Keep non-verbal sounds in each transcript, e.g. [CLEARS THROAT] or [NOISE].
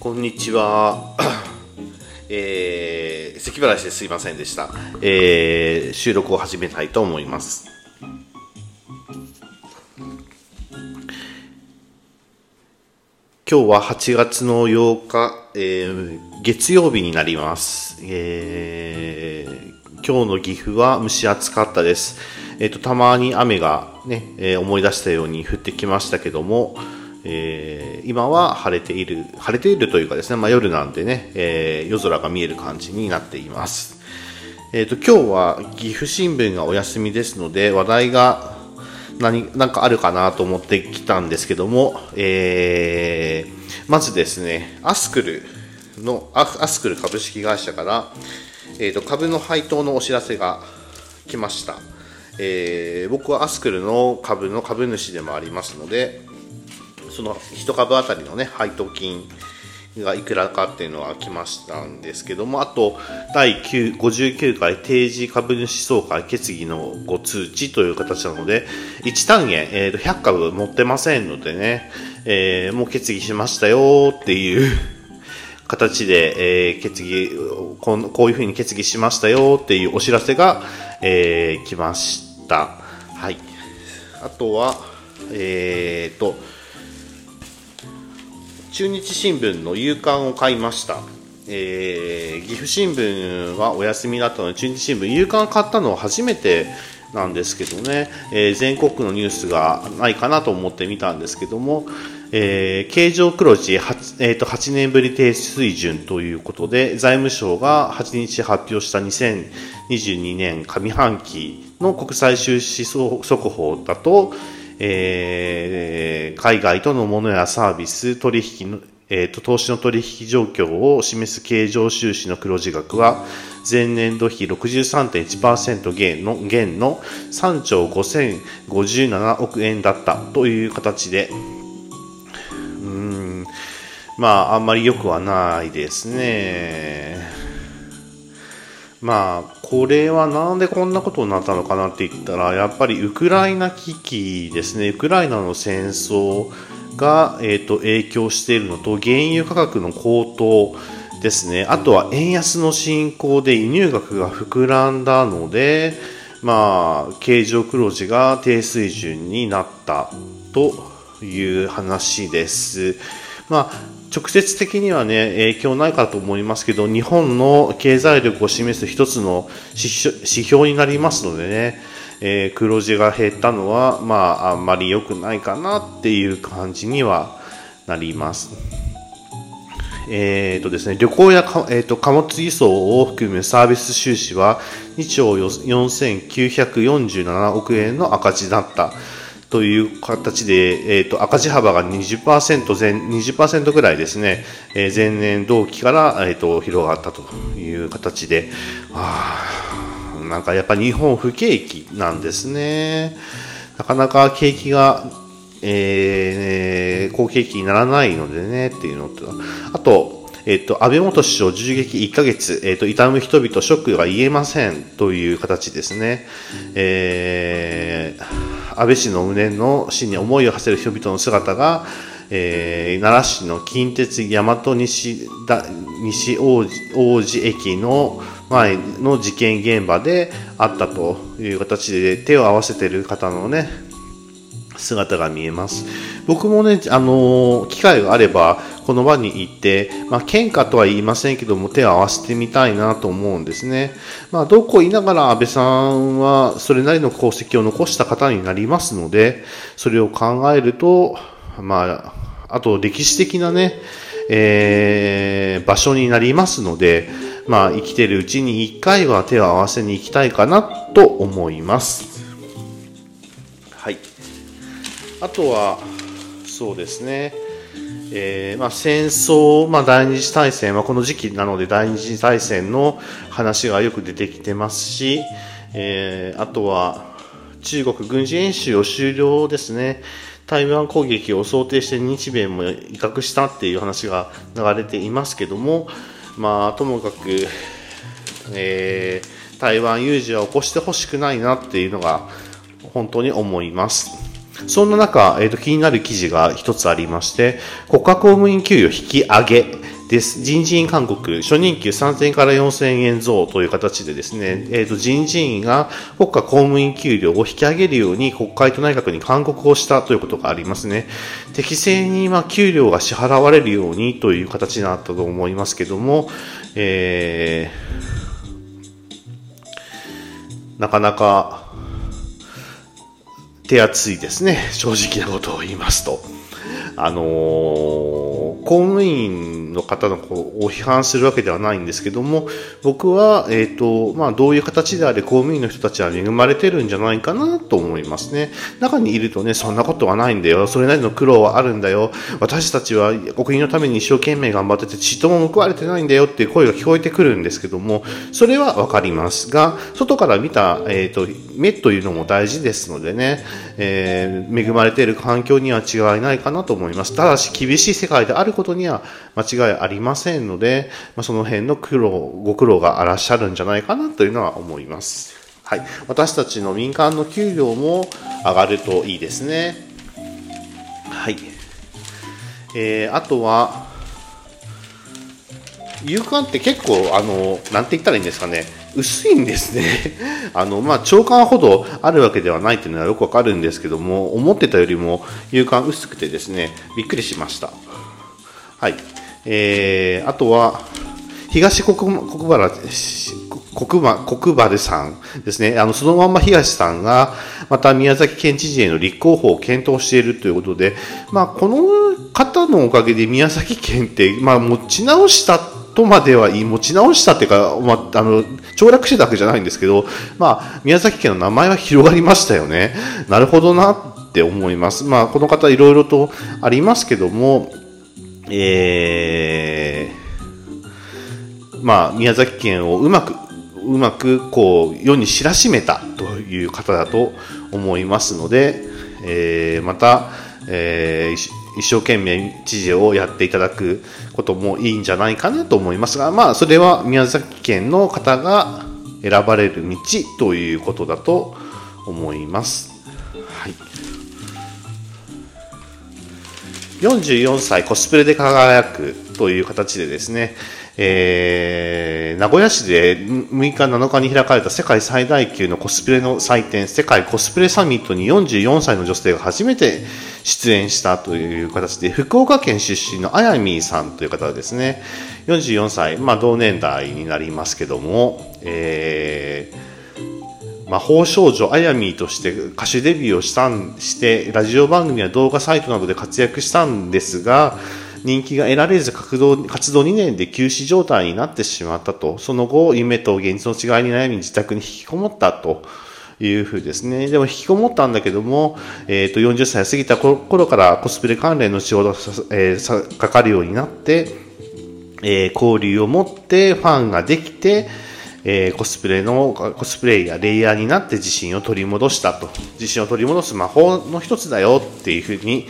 こんにちは。[COUGHS] えー、咳払いしてすいませんでした。えー、収録を始めたいと思います。今日は8月の8日、えー、月曜日になります。えー、今日の岐阜は蒸し暑かったです。えっ、と、たまに雨がね、えー思い出したように降ってきましたけども、えー今は晴れている、晴れているというかですね、まあ、夜なんでね、えー夜空が見える感じになっています。えっ、と、今日は岐阜新聞がお休みですので、話題が何、なんかあるかなと思ってきたんですけども、えーまずですね、アスクルの、アスクル株式会社から、えーと、株の配当のお知らせが来ました。えー僕はアスクルの株の株主でもありますので、その1株当たりのね、配当金がいくらかっていうのは来ましたんですけども、あと、第9 59回定時株主総会決議のご通知という形なので、1単元、えーと100株持ってませんのでね、えーもう決議しましたよっていう形で、えー決議こん、こういうふうに決議しましたよっていうお知らせが、えー来ました。はい。あとは、えーと、中日新聞の夕刊を買いました、えー岐阜新聞はお休みだったので中日新聞夕刊買ったのは初めてなんですけどね、えー全国区のニュースがないかなと思って見たんですけども、えー経常黒字 8,、えーと8年ぶり低水準ということで財務省が8日発表した2022年上半期の国際収支速報だと、えー海外とのものやサービス取引の、えーと投資の取引状況を示す経常収支の黒字額は前年度比63.1%減の減の3兆5057億円だったという形でうんまああんまり良くはないですね。まあ、これはなんでこんなことになったのかなって言ったら、やっぱりウクライナ危機ですね、ウクライナの戦争が、えー、と影響しているのと、原油価格の高騰ですね、あとは円安の進行で輸入額が膨らんだので、まあ、経常黒字が低水準になったという話です。まあ直接的にはね、影響ないかと思いますけど、日本の経済力を示す一つの指標になりますのでね、えー黒字が減ったのは、まあ、あんまり良くないかなっていう感じにはなります。えーとですね、旅行や、えー、と貨物輸送を含むサービス収支は2兆4947億円の赤字だったという形で、えー、と赤字幅が20%前20%ぐらいですね、えー前年同期から、えー、と広がったという形で、あなんかやっぱ日本不景気なんですね。なかなか景気がえー、好景気にならないのでねっていうのと、あと、えっ、と、安倍元首相銃撃1ヶ月、えっ、と、痛む人々ショックが言えませんという形ですね。えー、安倍氏の無念の死に思いを馳せる人々の姿が、えー奈良市の近鉄大和西だ西王子王子駅の前の事件現場であったという形で手を合わせている方のね、姿が見えます。僕もね、あの機会があれば、この場に行って、まあ、喧嘩とは言いませんけども、手を合わせてみたいなと思うんですね。まあ、どうこう言いながら安倍さんは、それなりの功績を残した方になりますので、それを考えると、まあ、あと歴史的なね、えー場所になりますので、まあ、生きてるうちに一回は手を合わせに行きたいかなと思います。はい。あとは、そうですね、えーまあ、戦争、まあ、第二次大戦はこの時期なので第二次大戦の話がよく出てきてますし、えーあとは中国軍事演習を終了ですね、台湾攻撃を想定して日米も威嚇したっていう話が流れていますけども、まあ、ともかく、えー台湾有事は起こしてほしくないなっていうのが本当に思います。そんな中、えーと気になる記事が一つありまして、国家公務員給与引き上げ、です。人事院勧告、初任給3000から4000円増という形でですね、えっ、ー、と、人事院が国家公務員給料を引き上げるように国会と内閣に勧告をしたということがありますね。適正に、ま給料が支払われるようにという形になったと思いますけども、えー、なかなか手厚いですね。正直なことを言いますと。あのー公務員の方のこうを批判するわけではないんですけども、僕は、え、ー、と、まあ、どういう形であれ公務員の人たちは恵まれてるんじゃないかなと思いますね。中にいるとね、そんなことはないんだよ。それなりの苦労はあるんだよ。私たちは国のために一生懸命頑張ってて、ちっとも報われてないんだよっていう声が聞こえてくるんですけども、それはわかりますが、外から見た、えっ、ー、と、目というのも大事ですのでね、えー、恵まれている環境には違いないかなと思います。ただし、厳しい世界であることには間違いありませんので、まあ、その辺の苦労、ご苦労があらっしゃるんじゃないかなというのは思います。はい。私たちの民間の給料も上がるといいですね。はい。えー、あとは、夕刊って結構、あの、なんて言ったらいいんですかね。薄いんですね。[LAUGHS] あの、まあ、長官ほどあるわけではないっていうのはよくわかるんですけども、思ってたよりも夕刊薄くてですね、びっくりしました。はい。えー、あとは、東国国原、国馬、国原さんですね。あの、そのまんま東さんが、また宮崎県知事への立候補を検討しているということで、まあ、この方のおかげで宮崎県って、まあ、持ち直したとまではいい、持ち直したっていうか、まあ、あの、凋落してたわけじゃないんですけど、まあ、宮崎県の名前は広がりましたよね。なるほどなって思います。まあ、この方いろいろとありますけども、えー、まあ、宮崎県をうまく、うまく、こう、世に知らしめたという方だと思いますので、えー、また、えー、一生懸命知事をやっていただくこともいいんじゃないかなと思いますが、まあ、それは宮崎県の方が選ばれる道ということだと思います。44歳コスプレで輝くという形でですね、えー、名古屋市で6日7日に開かれた世界最大級のコスプレの祭典、世界コスプレサミットに44歳の女性が初めて出演したという形で、福岡県出身のあやみーさんという方ですね、44歳、まあ同年代になりますけども、えー魔法少女あやみーとして歌手デビューをしたんしてラジオ番組や動画サイトなどで活躍したんですが人気が得られず活動活動2年で休止状態になってしまったとその後夢と現実の違いに悩み自宅に引きこもったというふうですね。でも引きこもったんだけども、えっ、ー、と、40歳過ぎた頃からコスプレ関連の仕事が、えー、かかるようになって、えー、交流を持ってファンができて、えー、コスプレの、コスプレイヤー、レイヤーになって自信を取り戻したと。自信を取り戻す魔法の一つだよっていうふうに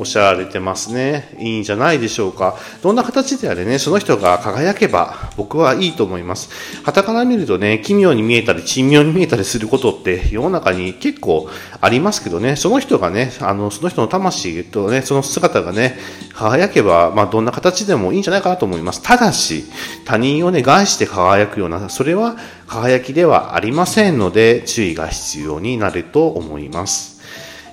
おっしゃられてますね。いいんじゃないでしょうか。どんな形であれね、その人が輝けば僕はいいと思います。旗から見るとね、奇妙に見えたり、珍妙に見えたりすることって世の中に結構ありますけどね、その人がね、あの、その人の魂とね、その姿がね、輝けば、まあ、どんな形でもいいんじゃないかなと思います。ただし、他人をね、害して輝くような、それは輝きではありませんので、注意が必要になると思います。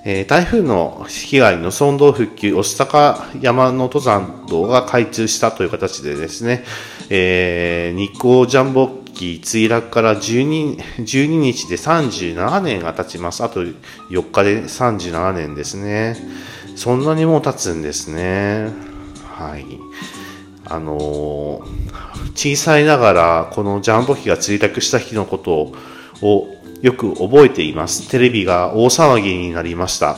えー、台風の被害の村道復旧、御巣鷹山の登山道が開通したという形でですね、えー、日光ジャンボ機墜落から12 12日で37年が経ちます。あと4日で37年ですね。そんなにもう経つんですね。はい。あのー、小さいながらこのジャンボ機が墜落した日のことををよく覚えています。テレビが大騒ぎになりました。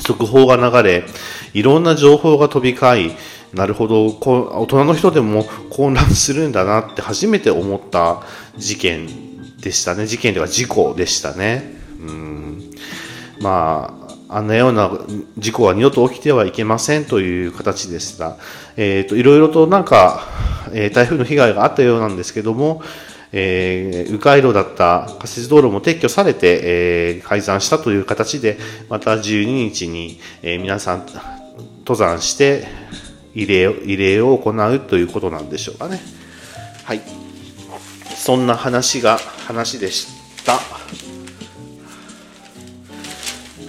速報が流れ、いろんな情報が飛び交い、なるほど、大人の人でも混乱するんだなって初めて思った事件でしたね。事件では事故でしたね。うんまあ、あんなような事故は二度と起きてはいけませんという形でした。えっ、ー、と、いろいろとなんか、えー、台風の被害があったようなんですけども、えー、迂回路だった仮設道路も撤去されて、えー、改ざんしたという形で、また12日に、えー、皆さん登山して、異例異例を行うということなんでしょうかね。はい。そんな話が、話でした。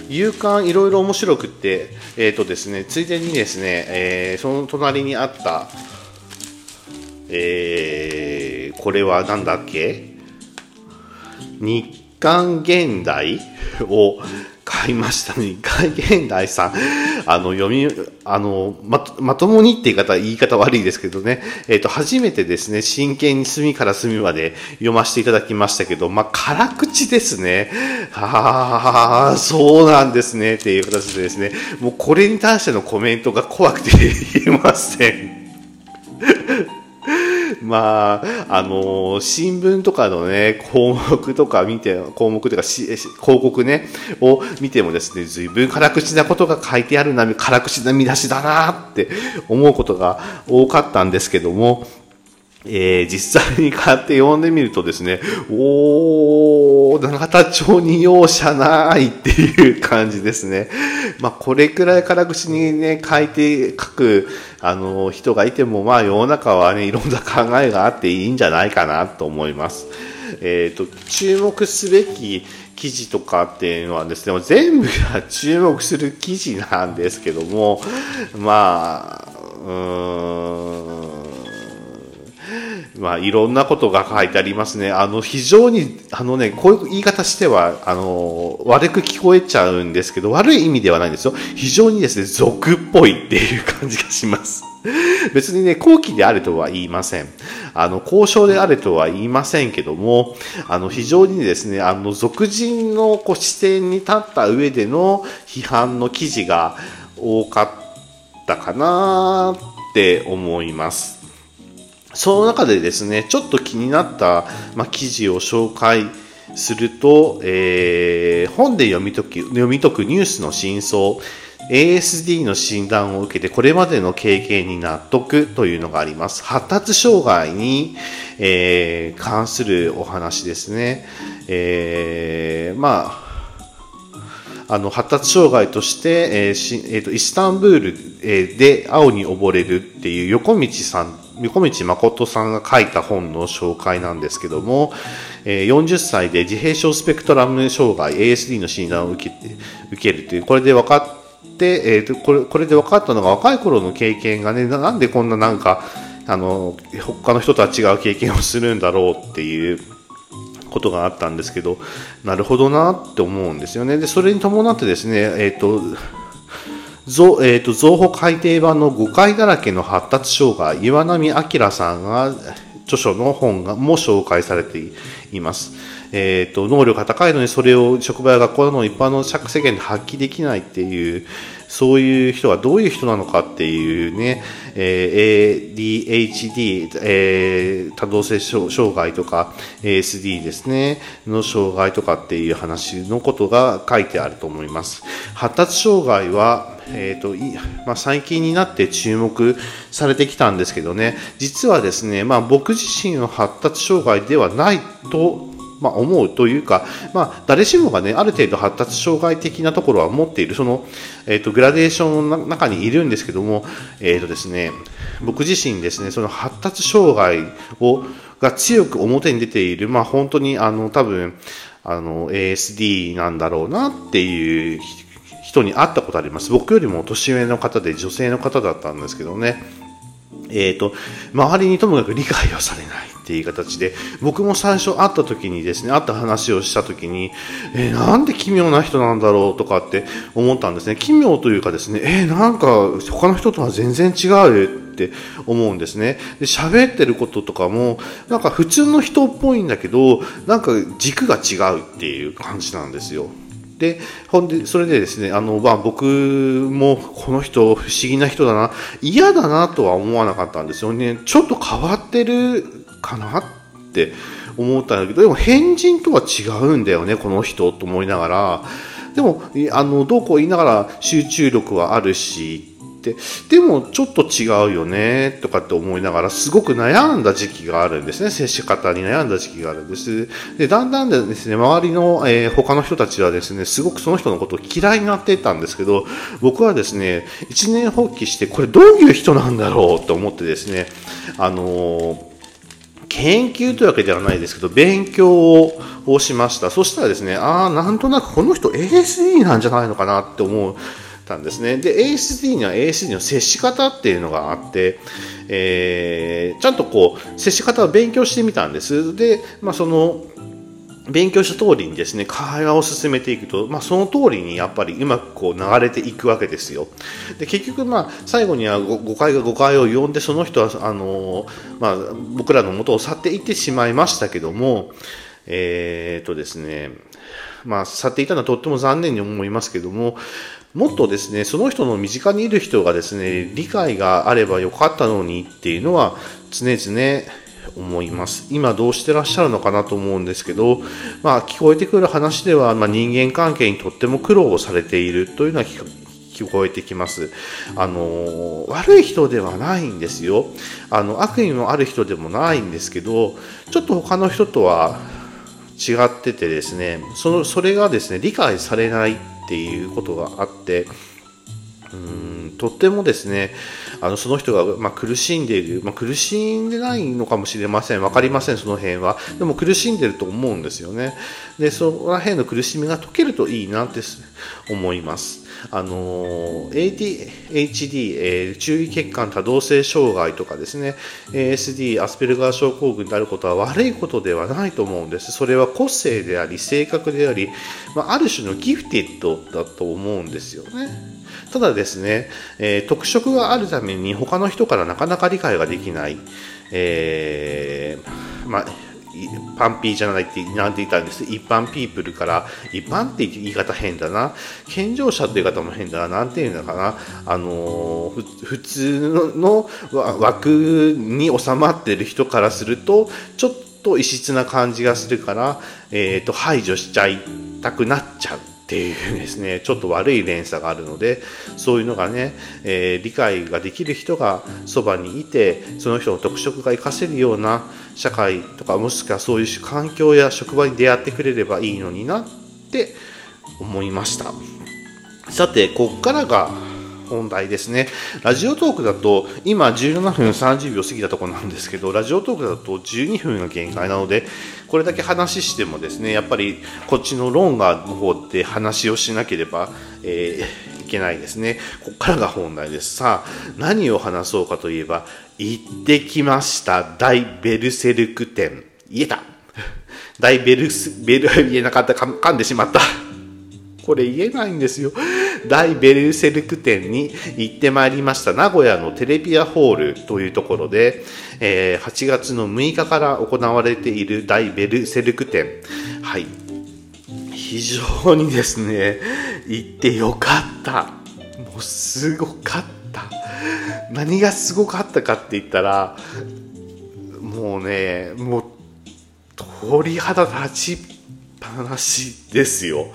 勇敢いろいろ面白くて、えっ、ー、とですね、ついでにですね、えー、その隣にあった、えー、これは何だっけ？日刊現代？[LAUGHS] を買いましたね。日刊現代さん。あの、読み、あの、ま、まともにって言い方、言い方悪いですけどね。えっ、ー、と、初めてですね、真剣に隅から隅まで読ませていただきましたけど、まあ、辛口ですね。はあ、そうなんですね。っていう形でですね、もうこれに対してのコメントが怖くて言えません。まあ、あのー、新聞とかのね、項目とか見て、項目というかし、広告ね、を見てもですね、随分辛口なことが書いてあるな、辛口な見出しだなって思うことが多かったんですけども、えー、実際に買って読んでみるとですね、おー、永田町に容赦ないっていう感じですね。まあ、これくらい辛口にね、書いて、書く、あの、人がいても、まあ、世の中はね、いろんな考えがあっていいんじゃないかなと思います。えっ、ー、と、注目すべき記事とかっていうのはですね、全部が注目する記事なんですけども、まあ、うーん、まあ、いろんなことが書いてありますね。あの、非常に、あのね、こういう言い方しては、あの、悪く聞こえちゃうんですけど、悪い意味ではないんですよ。非常にですね、俗っぽいっていう感じがします。[LAUGHS] 別にね、後期であるとは言いません。あの、交渉であるとは言いませんけども、あの、非常にですね、あの、俗人のこう視点に立った上での批判の記事が多かったかなって思います。その中でですね、ちょっと気になった、まあ、記事を紹介すると、えー、本で読み解き読み解くニュースの真相、ASD の診断を受けてこれまでの経験に納得というのがあります。発達障害に、えー、関するお話ですね。えー、まあ、あの発達障害として、えーしえーと、イスタンブール、えー、で青に溺れるっていう横道さん横道誠さんが書いた本の紹介なんですけども、えー、40歳で自閉症スペクトラム障害 ASD の診断を受け受けるという、これで分かって、えー、これこれで分かったのが若い頃の経験がね、なんでこんななんか、あの、他の人とは違う経験をするんだろうっていうことがあったんですけど、なるほどなって思うんですよね。で、それに伴ってですね、えっ、ー、と、ぞえーと、増補改訂版の誤解だらけの発達障害岩波明さんが著書の本がも紹介されています。えーと、能力が高いのにそれを職場や学校などの一般の社世間で発揮できないっていうそういう人がどういう人なのかっていうね、えー、ADHD、えー、多動性障害とか ASD ですね、の障害とかっていう話のことが書いてあると思います。発達障害は、えーとまあ、最近になって注目されてきたんですけどね、実はですね、まあ、僕自身は発達障害ではないとまあ、思うというか、まあ、誰しもがね、ある程度発達障害的なところは持っている、その、えっ、ー、と、グラデーションの中にいるんですけども、えっ、ー、とですね、僕自身ですね、その発達障害を、が強く表に出ている、まあ、本当に、あの、多分、あの、ASD なんだろうなっていう人に会ったことあります。僕よりも年上の方で女性の方だったんですけどね。えっ、ー、と、周りにともかく理解をされないっていう形で、僕も最初会った時にですね、会った話をした時に、えー、なんで奇妙な人なんだろうとかって思ったんですね。奇妙というかですね、えー、なんか他の人とは全然違うって思うんですね。で、喋ってることとかも、なんか普通の人っぽいんだけど、なんか軸が違うっていう感じなんですよ。で、ほんで、それでですね、あの、まあ、僕もこの人不思議な人だな、嫌だなとは思わなかったんですよね。ちょっと変わってるかなって思ったんだけど、でも変人とは違うんだよね、この人と思いながら、でも、あの、どうこう言いながら集中力はあるし、っでもちょっと違うよねとかって思いながらすごく悩んだ時期があるんですね。接し方に悩んだ時期があるんです。でだんだんですね周りの、えー、他の人たちはですねすごくその人のことを嫌いになっていたんですけど僕はですね一年発起してこれどういう人なんだろうと思ってですねあのー研究というわけではないですけど、勉強をしました。そしたらですね、ああ、なんとなくこの人 ASD なんじゃないのかなって思ったんですね。で、ASD には ASD の接し方っていうのがあって、えー、ちゃんとこう、接し方を勉強してみたんです。で、まあ、その、勉強した通りにですね、会話を進めていくと、まあ、その通りにやっぱりうまくこう流れていくわけですよ。で、結局まあ、最後には誤解が誤解を呼んで、その人は、あの、まあ、僕らの元を去っていってしまいましたけども、えー、とですね、まあ、去っていたのはとっても残念に思いますけども、もっとですね、その人の身近にいる人がですね、理解があればよかったのにっていうのは常々思います。今どうしてらっしゃるのかなと思うんですけど、まあ聞こえてくる話では、まあ、人間関係にとっても苦労をされているというのは聞こえてきます。あの、悪い人ではないんですよ。あの、悪意のある人でもないんですけど、ちょっと他の人とは違っててですね、その、それがですね、理解されないっていうことがあって、うんとってもですねあのその人が、まあ、苦しんでいる、まあ、苦しんでないのかもしれません。分かりませんその辺は。でも苦しんでると思うんですよね。でそこら辺の苦しみが解けるといいなって思います。あの ADHD、えー、注意欠陥多動性障害とかですね。ASD アスペルガー症候群であることは悪いことではないと思うんです。それは個性であり性格であり、まあ、ある種のギフティッドだと思うんですよね。ただですね、えー、特色があるために他の人からなかなか理解ができない、えー、まあパンピーじゃないってなんて言ったんです？一般ピープルから一般って言い方変だな。健常者って言い方も変だな。なんていうのかな？あの普通の枠に収まってる人からするとちょっと異質な感じがするから、えーと排除しちゃいたくなっちゃう。っていうですね [LAUGHS] ちょっと悪い連鎖があるのでそういうのがね、えー、理解ができる人がそばにいてその人の特色が活かせるような社会とかもしくはそういう環境や職場に出会ってくれればいいのになって思いました。さてこっからが本題ですね。ラジオトークだと、今17分30秒過ぎたところなんですけど、ラジオトークだと12分が限界なので、これだけ話してもですね、やっぱりこっちのローンガーの方で話をしなければ、えー、いけないですね。ここからが本題です。さあ、何を話そうかといえば、行ってきました。大ベルセルク店。言えた。大ベルス、ベル、言えなかった、噛んでしまった。これ言えないんですよ。大ベルセルク店に行ってまいりました。名古屋のテレビアホールというところで、えー、8月の6日から行われている大ベルセルク店。はい。非常にですね、行ってよかった。もうすごかった。何がすごかったかって言ったら、もうね、もう鳥肌立ちっぱなしですよ。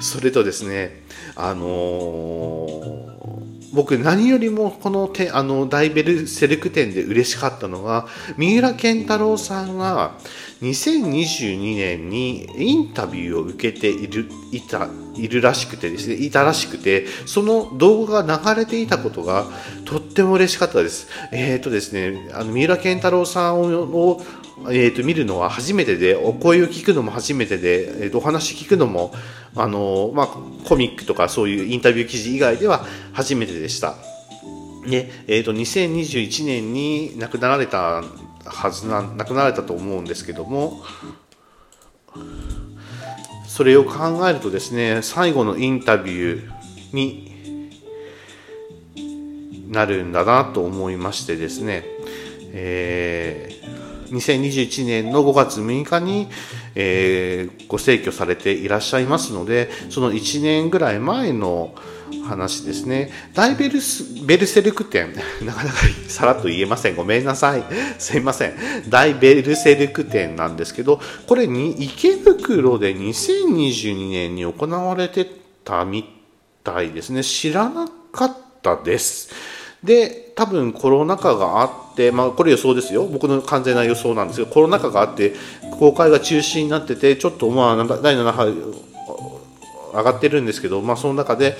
それとですね、あのー、僕何よりもこのてあのダイベルセレク店で嬉しかったのが三浦健太郎さんが2022年にインタビューを受けているいたいるらしくてですねいたらしくてその動画が流れていたことがとっても嬉しかったです。えっ、ー、とですねあの三浦健太郎さんをえーと、見るのは初めてでお声を聞くのも初めてで、えーと、お話聞くのもあの、まあ、コミックとかそういうインタビュー記事以外では初めてでした。で、えーと、2021年に亡くなられたはずな亡くなられたと思うんですけどもそれを考えるとですね最後のインタビューになるんだなと思いましてですね、えー2021年の5月6日に、えー、ご逝去されていらっしゃいますので、その1年ぐらい前の話ですね。大ベルス、ベルセルク店。[LAUGHS] なかなかさらっと言えません。ごめんなさい。[LAUGHS] すいません。大ベルセルク店なんですけど、これに池袋で2022年に行われてたみたいですね。知らなかったです。で、多分コロナ禍があって、まあ、これ予想ですよ、僕の完全な予想なんですけど、コロナ禍があって、公開が中止になってて、ちょっとまあ第7波上がってるんですけど、まあ、その中で、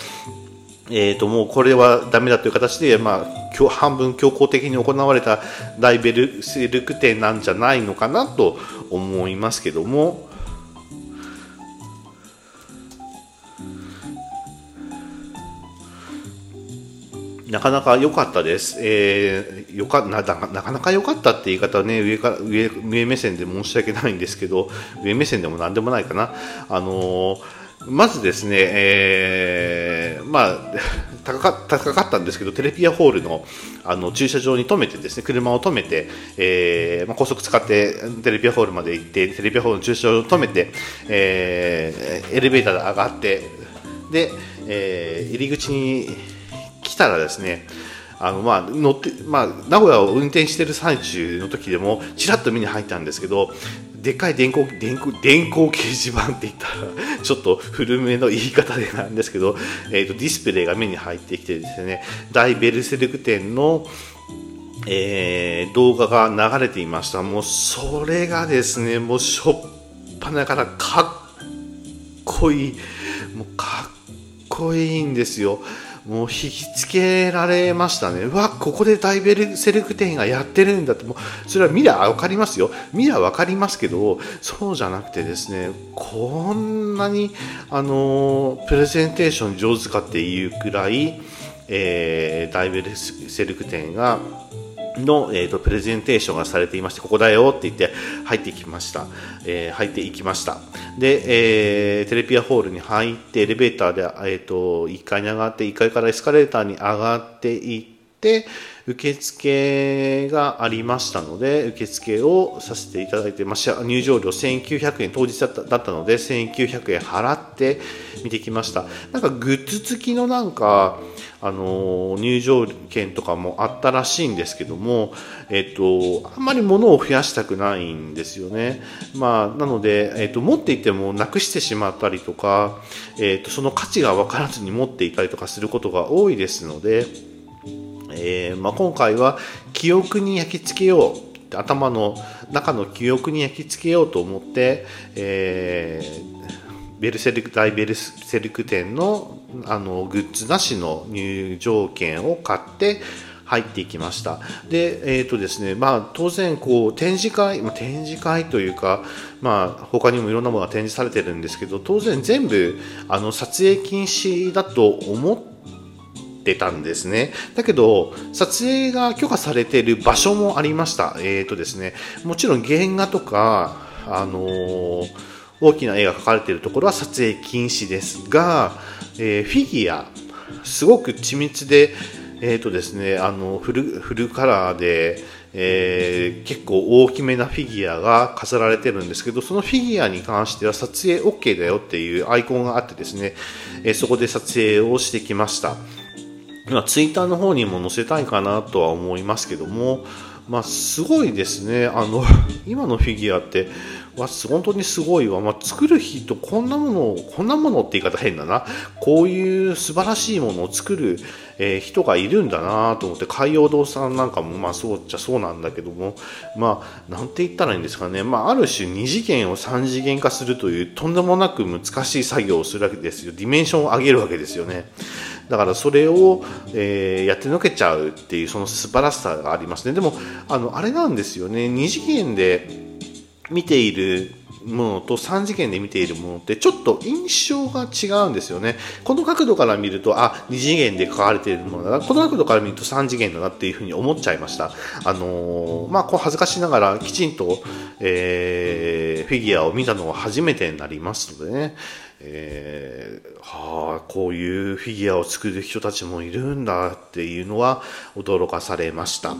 えー、ともうこれはだめだという形で、まあ、半分強行的に行われたライベルセルク展なんじゃないのかなと思いますけども。なかなか良かったです。えー、よかななかなか良かったって言い方はね上か上上目線で申し訳ないんですけど上目線でも何でもないかな。あのーまずですね、えー、まあ、[LAUGHS] 高か高かったんですけど、テレピアホールのあの駐車場に止めてですね、車を止めて、えーまあ、高速使ってテレピアホールまで行って、テレピアホールの駐車場を止めて、えー、エレベーターで上がって、で、えー、入り口に来たらですね、あのまあ乗ってまあ、名古屋を運転している最中の時でもちらっと目に入ったんですけどでっかい電光電光電光掲示板って言ったら [LAUGHS] ちょっと古めの言い方でなんですけど、えーと、ディスプレイが目に入ってきてですね大ベルセルク店のえー、動画が流れていました。もうそれがですね、もうしょっぱなからかっこいい。もうかっこいいんですよ。もう引きつけられましたね。うわ、ここでダイベルセルク店がやってるんだって、もう、それは見りゃ分かりますよ。見りゃ分かりますけど、そうじゃなくてですね、こんなに、あの、プレゼンテーション上手かっていうくらい、えー、ダイベルセルク店が、の、えーと、プレゼンテーションがされていまして、ここだよって言って入ってきました。えー、入っていきました。で、えー、テレピアホールに入って、エレベーターで、えーと、1階に上がって、1階からエスカレーターに上がっていって、受付がありましたので、受付をさせていただいて、まあ、入場料1900円、当日だったので、1900円払って見てきました。なんかグッズ付きのなんか、あの入場券とかもあったらしいんですけども、えっと、あんまり物を増やしたくないんですよね。まあ、なので、えっと、持っていてもなくしてしまったりとか、えっと、その価値が分からずに持っていたりとかすることが多いですので、えー、まあ、今回は記憶に焼き付けよう頭の中の記憶に焼き付けようと思って、えー、ベルセルク大ベルセルク店のあのグッズなしの入場券を買って入っていきましたで,、えーとですねまあ、当然こう展示会、ま、展示会というか、まあ、他にもいろんなものが展示されてるんですけど当然全部あの撮影禁止だと思ってったんですね。だけど、撮影が許可されている場所もありました。えっ、ー、とですね、もちろん原画とか、あのー、大きな絵が描かれているところは撮影禁止ですが、えー、フィギュア、すごく緻密で、えーとですね、あのフルフルカラーで、えー、結構大きめなフィギュアが飾られてるんですけどそのフィギュアに関しては撮影 OK だよっていうアイコンがあってですね、えー、そこで撮影をしてきました。まあ、ツイッターの方にも載せたいかなとは思いますけども、まあ、すごいですね。あの、今のフィギュアって、わ、本当にすごいわ。まあ、作る人、こんなものを、こんなものって言い方変だな。こういう素晴らしいものを作る、えー、人がいるんだなと思って、海洋堂さんなんかも、まあ、そうっちゃそうなんだけども、まあ、なんて言ったらいいんですかね。まあ、ある種2次元を3次元化するという、とんでもなく難しい作業をするわけですよ。ディメンションを上げるわけですよね。だからそれを、えー、やってのけちゃうっていうその素晴らしさがありますねでもあのあれなんですよね2次元で見ているものと3次元で見ているものってちょっと印象が違うんですよね。この角度から見ると、あ、2次元で書かれているものだな。この角度から見ると3次元だなっていうふうに思っちゃいました。あのー、まあ、こう恥ずかしながらきちんと、えー、フィギュアを見たのは初めてになりますのでね。えー、はあ、こういうフィギュアを作る人たちもいるんだっていうのは驚かされました。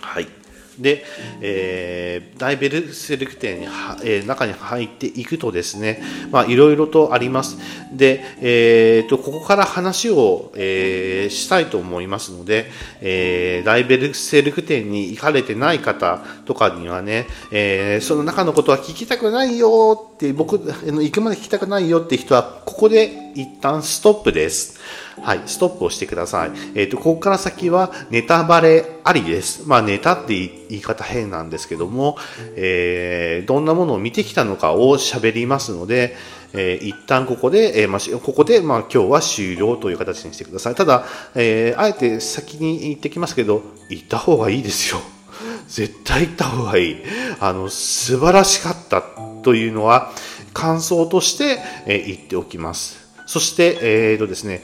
はい。で、えー、ダイベルセレク店には、えー、中に入っていくとですね、まあ、いろいろとあります。で、えーと、ここから話を、えー、したいと思いますので、えー、ダイベルセレク店に行かれてない方とかにはね、えー、その中のことは聞きたくないよって、僕、行くまで聞きたくないよって人は、ここで一旦ストップです。はい、ストップをしてください。えっ、と、ここから先はネタバレありです。まあ、ネタって言い方変なんですけども、えー、どんなものを見てきたのかを喋りますので、えー、一旦ここで、えーまあ、ここで、まあ、今日は終了という形にしてください。ただ、えー、あえて先に言ってきますけど、行った方がいいですよ。[LAUGHS] 絶対行った方がいい。あの、素晴らしかったというのは、感想として、えー言っておきます。そして、えーとですね、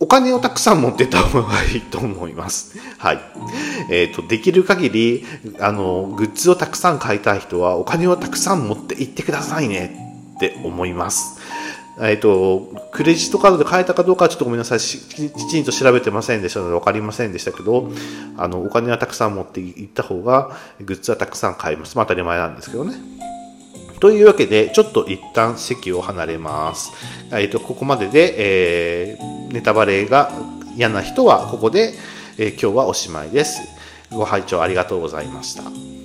お金をたくさん持ってた方がいいと思います。はい。えっ、と、できる限り、あの、グッズをたくさん買いたい人は、お金をたくさん持って行ってくださいねって思います。えっ、と、クレジットカードで買えたかどうかはちょっとごめんなさい。きちんと調べてませんでしたので分かりませんでしたけど、あの、お金はたくさん持って行った方が、グッズはたくさん買えます。まあ当たり前なんですけどね。というわけで、ちょっと一旦席を離れます。えっ、と、ここまでで、えーネタバレが嫌な人は、ここで、えー今日はおしまいです。ご拝聴ありがとうございました。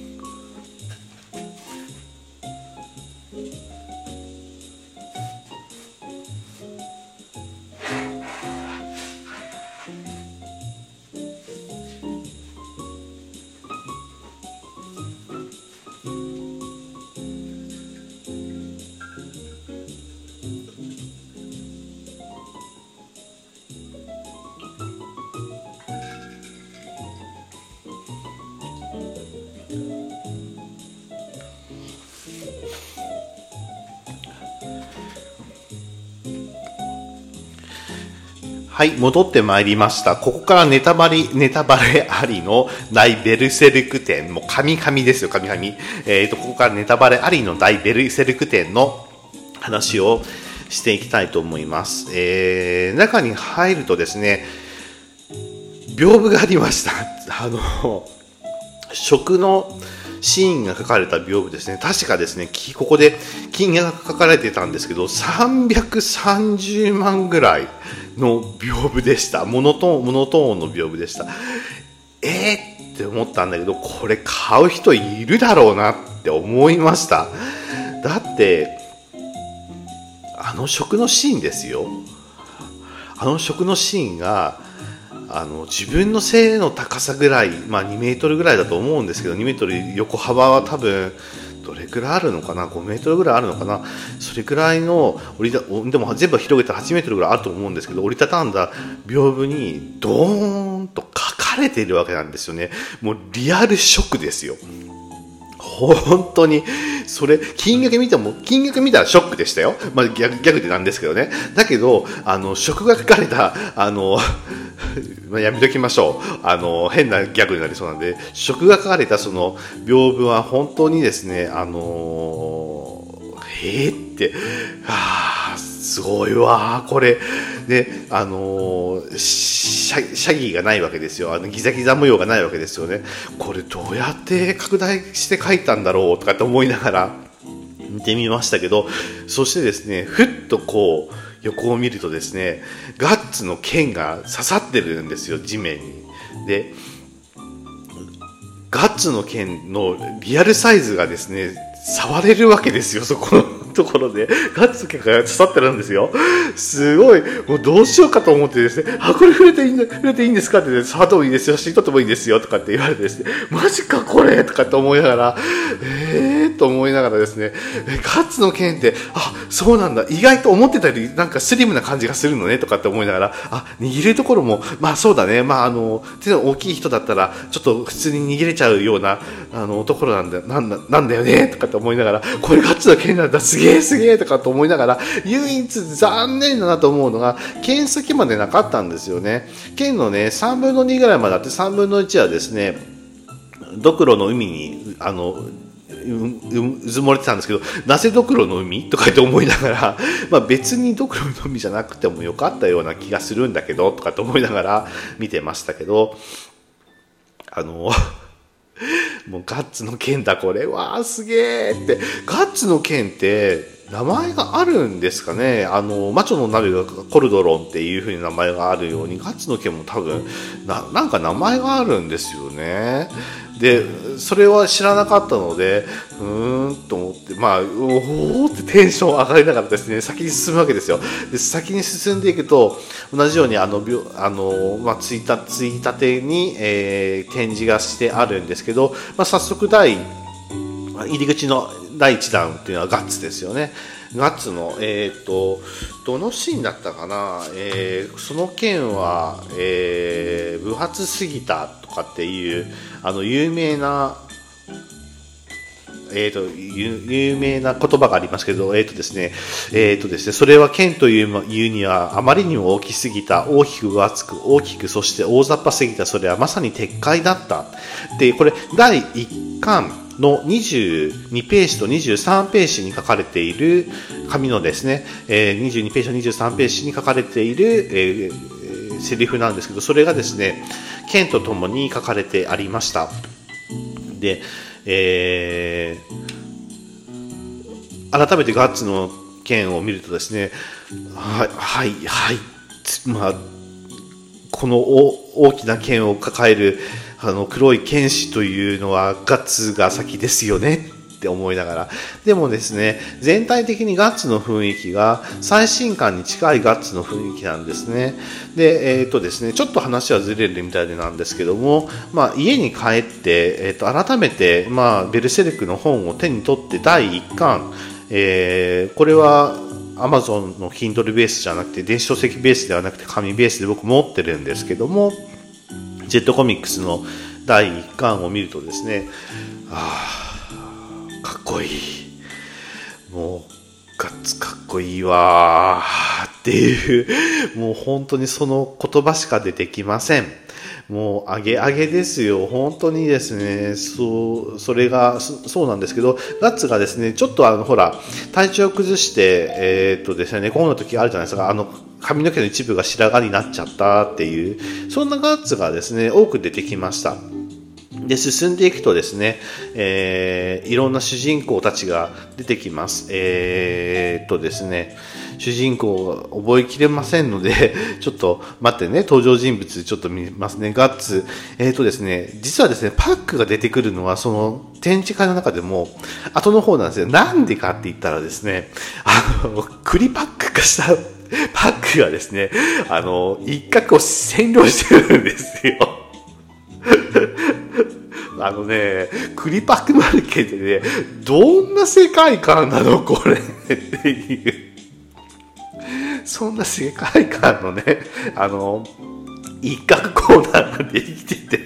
はい、戻ってまいりました。ここからネタバレ、ネタバレありの大ベルセルク展、もう神々ですよ、神々。えっ、と、ここからネタバレありの大ベルセルク展の話をしていきたいと思います。えー、中に入るとですね、屏風がありました。[LAUGHS] あの、食のシーンが書かれた屏風ですね。確かですね、ここで金額が書かれてたんですけど、330万ぐらいの屏風でした。モノトーン、モノトーンの屏風でした。えーって思ったんだけど、これ買う人いるだろうなって思いました。だって、あの食のシーンですよ。あの食のシーンが、あの自分の背の高さぐらい、まあ、2メートルぐらいだと思うんですけど2メートル横幅は多分どれくらいあるのかな？5メートルぐらいあるのかな？それくらいの折りたでも全部広げたら8メートルぐらいあると思うんですけど折りたたんだ屏風にドーンと書かれているわけなんですよね。もうリアルショックですよ。本当に、それ、金額見ても、金額見たらショックでしたよ。まあ、ギャグ、ギャグでなんですけどね。だけど、あの、食が書かれた、あの、まあ、やめときましょう。あの、変なギャグになりそうなんで、食が書かれたその、屏風は本当にですね、あのへえって、ああ、すごいわ、これ。で、あのーシャ、ギーがないわけですよ。あの、ギザギザ模様がないわけですよね。これどうやって拡大して描いたんだろうとかって思いながら見てみましたけど、そしてですね、ふっとこう、横を見るとですね、ガッツの剣が刺さってるんですよ、地面に。で、ガッツの剣のリアルサイズがですね、触れるわけですよ、そこのところで。ガッツケが刺さってるんですよ。すごい、もうどうしようかと思ってですね、あ、これ触れていいんだ、触れていいんですか？って、ね、触ってもいいですよ、写真撮ってもいいですよ、とかって言われてですね、マジかこれとかって思いながら、えーと思いながらですね、えガッツの剣って、あ、そうなんだ、意外と思ってたよりなんかスリムな感じがするのね、とかって思いながら、あ、握るところも、まあそうだね、まああの、手の大きい人だったら、ちょっと普通に握れちゃうような、あの、ところなんだ、なんだ、なんだよね、とかって思いながら、これガッツの剣なんだ、すげえすげえ、とかって思いながら、唯一残念だなと思うのが、剣先までなかったんですよね。剣のね、3分の2ぐらいまであって、3分の1はですね、ドクロの海に、あの、ううずもれてたんですけど、なぜドクロの海？とかって思いながら、まあ別にドクロの海じゃなくてもよかったような気がするんだけど、とかって思いながら見てましたけど、あの、もうガッツの剣だこれわーすげえって。ガッツの剣って名前があるんですかね？あのマチョの鍋がコルドロンっていう風に名前があるようにガッツの剣も多分ななんか名前があるんですよね。でそれは知らなかったのでうーんと思ってまあおおってテンション上がりながらですね先に進むわけですよ。で先に進んでいくと同じようにあのあの、まあ、ついたついたてに、えー、展示がしてあるんですけど、まあ、早速第入り口の第1弾っていうのはガッツですよね。ガッツの、えーと、どのシーンだったかな、えー、その件は、えー、不発すぎたとかっていうあの有名なえーと、有名な言葉がありますけど、えーとですねえーとですね、それは剣といういうにはあまりにも大きすぎた、大きく分厚く、大きく、そして大雑把すぎた、それはまさに撤回だった。で、これ、第1巻の22ページと23ページに書かれている紙のですね、え、22ページと23ページに書かれている、え、セリフなんですけど、それがですね、剣とともに書かれてありました。で、えー、改めてガッツの剣を見るとですね、はい、はい、はい、まあ、この大きな剣を抱えるあの黒い剣士というのはガッツが先ですよねって思いながら。でもですね、全体的にガッツの雰囲気が最新刊に近いガッツの雰囲気なんですね。で、えっ、ー、とですね、ちょっと話はずれるみたいでなんですけども、まあ、家に帰って、えっ、ー、と、改めて、まあ、ベルセルクの本を手に取って第1巻、えー、これは Amazon の Kindle ベースじゃなくて電子書籍ベースではなくて紙ベースで僕持ってるんですけどもジェットコミックスの第1巻を見るとですねああかっこいいもうガッツかっこいいわーっていうもう本当にその言葉しか出てきませんもう、あげあげですよ。本当にですね、そう、それが、そうなんですけど、ガッツがですね、ちょっとあの、ほら、体調を崩して、えー、っとですね、寝込む時あるじゃないですか。あの、髪の毛の一部が白髪になっちゃったっていう、そんなガッツがですね、多く出てきました。で、進んでいくとですね、えー、いろんな主人公たちが出てきます。えー、っとですね、主人公覚えきれませんので、[LAUGHS] ちょっと待ってね、登場人物ちょっと見ますね。ガッツ。えー、とですね、実はですね、パックが出てくるのは、その展示会の中でも、後の方なんですよ。なんでかって言ったらですね、あの、栗パック化した [LAUGHS] パックがですね、あの、一角を占領してるんですよ。[LAUGHS] あのね、クリパックマルケでね、どんな世界観なのこれっていう。そんな世界観のね、あの、一角コーナーができてて、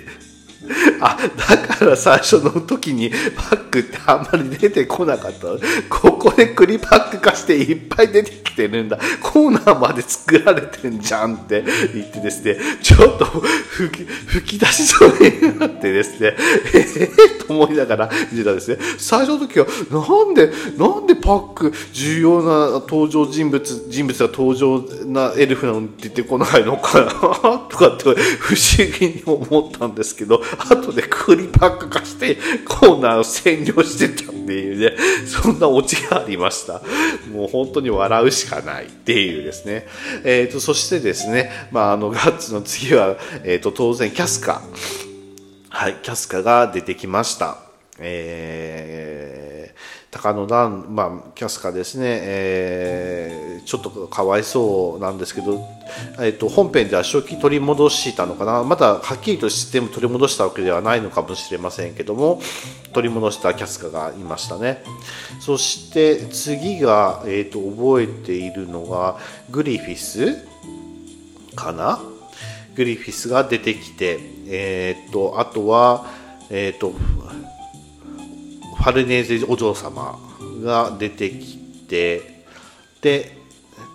あ、だから最初の時にパックってあんまり出てこなかった。ここでクリパック化していっぱい出てきてるんだ。コーナーまで作られてんじゃんって言ってですね、ちょっと吹き吹き出しそうになってですね、えー、と思いながら見てたんですね。最初の時は、なんで、なんでパック重要な登場人物、人物が登場なエルフなのに出てこないのかなとかって不思議に思ったんですけど、[LAUGHS] 後でクリパック化してコーナーを占領してたっていうね、そんなオチがありました。もう本当に笑うしかないっていうですね。えっ、ー、と、そしてですね、まあ、あの、ガッツの次は、えっ、ー、と、当然キャスカ。はい、キャスカが出てきました。えー、高野段、まあ、キャスカですね、えー、ちょっとかわいそうなんですけど、えーと、本編では正気取り戻したのかな、まだはっきりとシステム取り戻したわけではないのかもしれませんけども、取り戻したキャスカがいましたね。そして次が、えーと、覚えているのが、グリフィスかな？グリフィスが出てきて、えーと、あとは、えーとファルネーゼお嬢様が出てきてで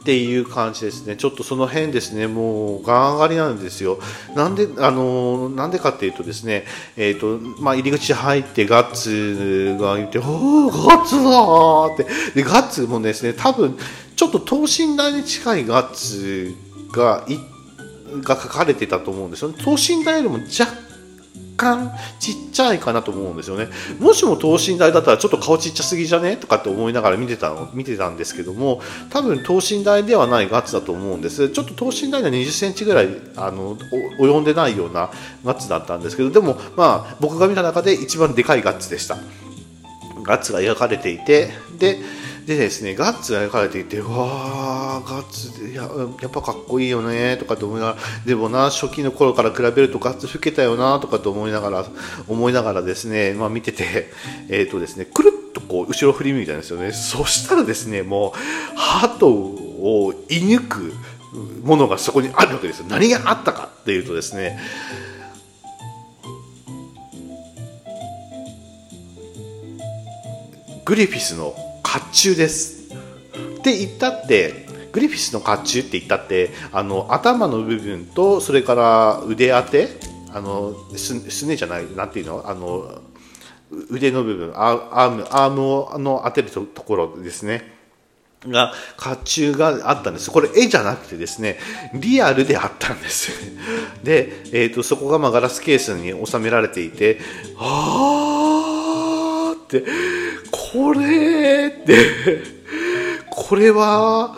っていう感じですね、ちょっとその辺ですね、もうガン上がりなんですよ。なんで、あのなんでかっていうとですね、えっ、ー、と、まあ、入り口入ってガッツが言って、おー、ガッツだって、で、ガッツもですね、多分、ちょっと等身大に近いガッツが、い、が書かれてたと思うんですよね、等身大よりも若干ちっちゃいかなと思うんですよね。もしも等身大だったらちょっと顔ちっちゃすぎじゃね？とかって思いながら見てたの見てたんですけども多分等身大ではないガッツだと思うんです。ちょっと等身大の2 0センチぐらいあの及んでないようなガッツだったんですけどでもまあ僕が見た中で一番でかいガッツでした。ガッツが描かれていてででですね、ガッツが描かれていて、わー、ガッツや、やっぱかっこいいよねとかって思いながら、でもな、初期の頃から比べるとガッツ老けたよなとかって思いながら、思いながらですね、まあ見てて、[LAUGHS] えっ、ー、とですね、くるっとこう、後ろ振り向いたんですよね。そしたらですね、もう、鳩を射抜くものがそこにあるわけですよ。何があったかっていうとですね、グリフィスの甲冑です。って言ったってグリフィスの甲冑って言ったってあの頭の部分とそれから腕当てあのすすねじゃないなんていうのあの腕の部分アームアームの当てるところですね。が甲冑があったんです。これ絵じゃなくてですねリアルであったんです。[LAUGHS] で、えーと、そこがまあガラスケースに収められていてあーってこれって、これは、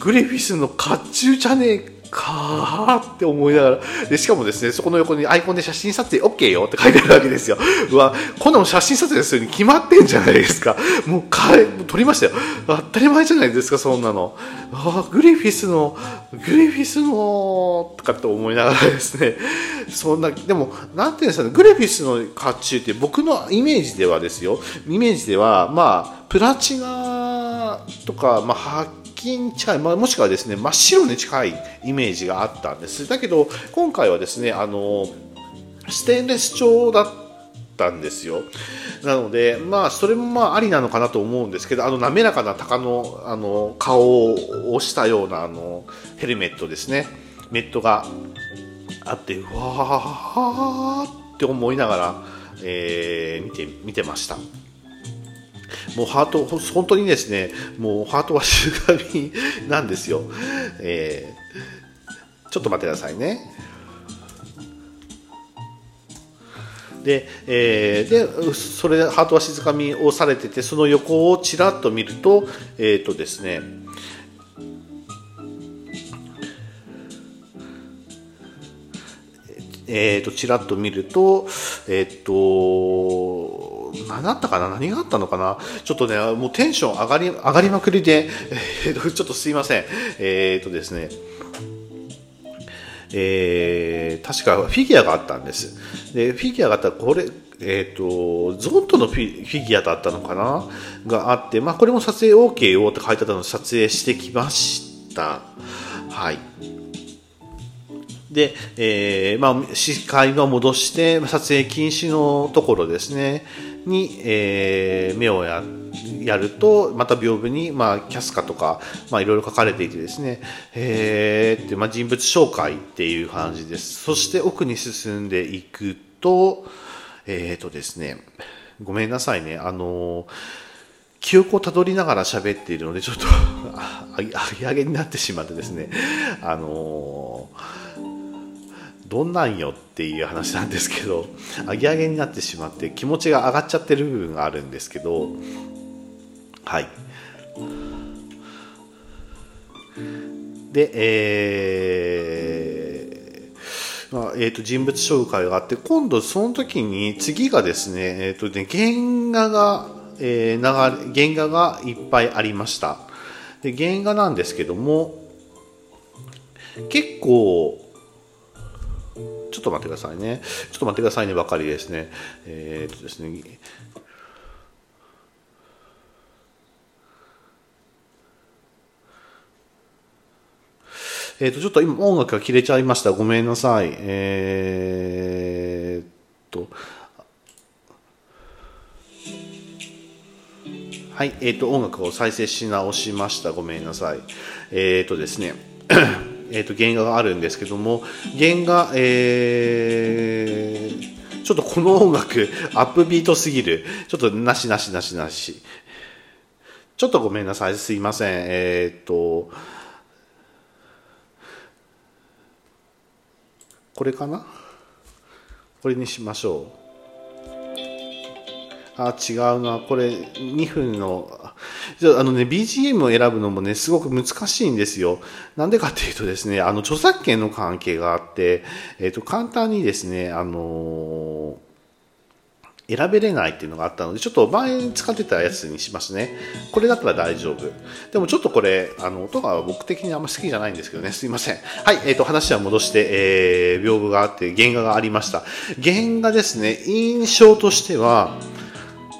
グリフィスの甲冑じゃねえかって思いながら。でしかもですねそこの横にアイコンで写真撮影 OK よって書いてあるわけですよ。うわこの写真撮影するに決まってんじゃないですか。もうか撮りましたよ。当たり前じゃないですかそんなの。あグリフィスのグリフィスのとかって思いながらですね。そんなでもなんていうんですかねグリフィスの甲冑って僕のイメージではですよ。イメージではまあプラチナとか、まあ、金近い、まあ、もしくはですね真っ白に近いイメージがあったんです。だけど今回はですねあのステンレス調だったんですよ。なのでまあそれもまあありなのかなと思うんですけどあの滑らかな鷹のあの顔を押したようなあのヘルメットですね。メットがあってうわーって思いながら、えー、見て見てました。もうハート、本当にですね、もうハートは静かみなんですよ。えー、ちょっと待ってくださいね。で、えー、で、それ、ハートは静かみをされてて、その横をちらっと見ると、えっ、ー、とですね、えっ、ー、と、ちらっと見ると、えっ、ー、と、何だったかな？何があったのかな？ちょっとね、もうテンション上がり、上がりまくりで、えっー、ちょっとすいません。えっ、ー、とですね、えー、確かフィギュアがあったんです。で、フィギュアがあったら、これ、えっ、ー、と、ゾントのフィフィギュアだったのかな？があって、まあ、これも撮影 OK よって書いてあったので撮影してきました。はい。で、えー、まあ、視界を戻して、撮影禁止のところですね。に、えー、目をややるとまた屏風に、まあ、キャスカとか、まあ、いろいろ書かれていてですね、えーってまあ、人物紹介っていう感じですそして奥に進んでいくとえっ、ー、とですねごめんなさいねあの記憶をたどりながら喋っているのでちょっとあ [LAUGHS] あげ上げになってしまってですねあのどんなんよっていう話なんですけど上げ上げになってしまって気持ちが上がっちゃってる部分があるんですけどはい。でえーまあえーと、人物紹介があって今度その時に次がですね,、えーとね原画が、えー、流原画がいっぱいありました。で原画なんですけども結構ちょっと待ってくださいね。ちょっと待ってくださいねばかりですね。えー、っとですね。えっ、と、ちょっと今音楽が切れちゃいました。ごめんなさい。えー、っと、はい、えっ、と、音楽を再生し直しました。ごめんなさい。えっ、とですね。[COUGHS] えーと、原画があるんですけども原画、えー、ちょっとこの音楽アップビートすぎる。ちょっとなしなしなしなし。ちょっとごめんなさい。すいません。えっ、ー、とこれかな？これにしましょう。あ、違うな。これ、2分の、じゃあのね、BGM を選ぶのもね、すごく難しいんですよ。なんでかっていうとですね、あの、著作権の関係があって、えっ、ー、と、簡単にですね、あのー選べれないっていうのがあったので、ちょっと前に使ってたやつにしますね。これだったら大丈夫。でもちょっとこれ、あの、音が僕的にあんま好きじゃないんですけどね。すいません。はい、えっ、ー、と、話は戻して、えー、屏風があって、原画がありました。原画ですね、印象としては、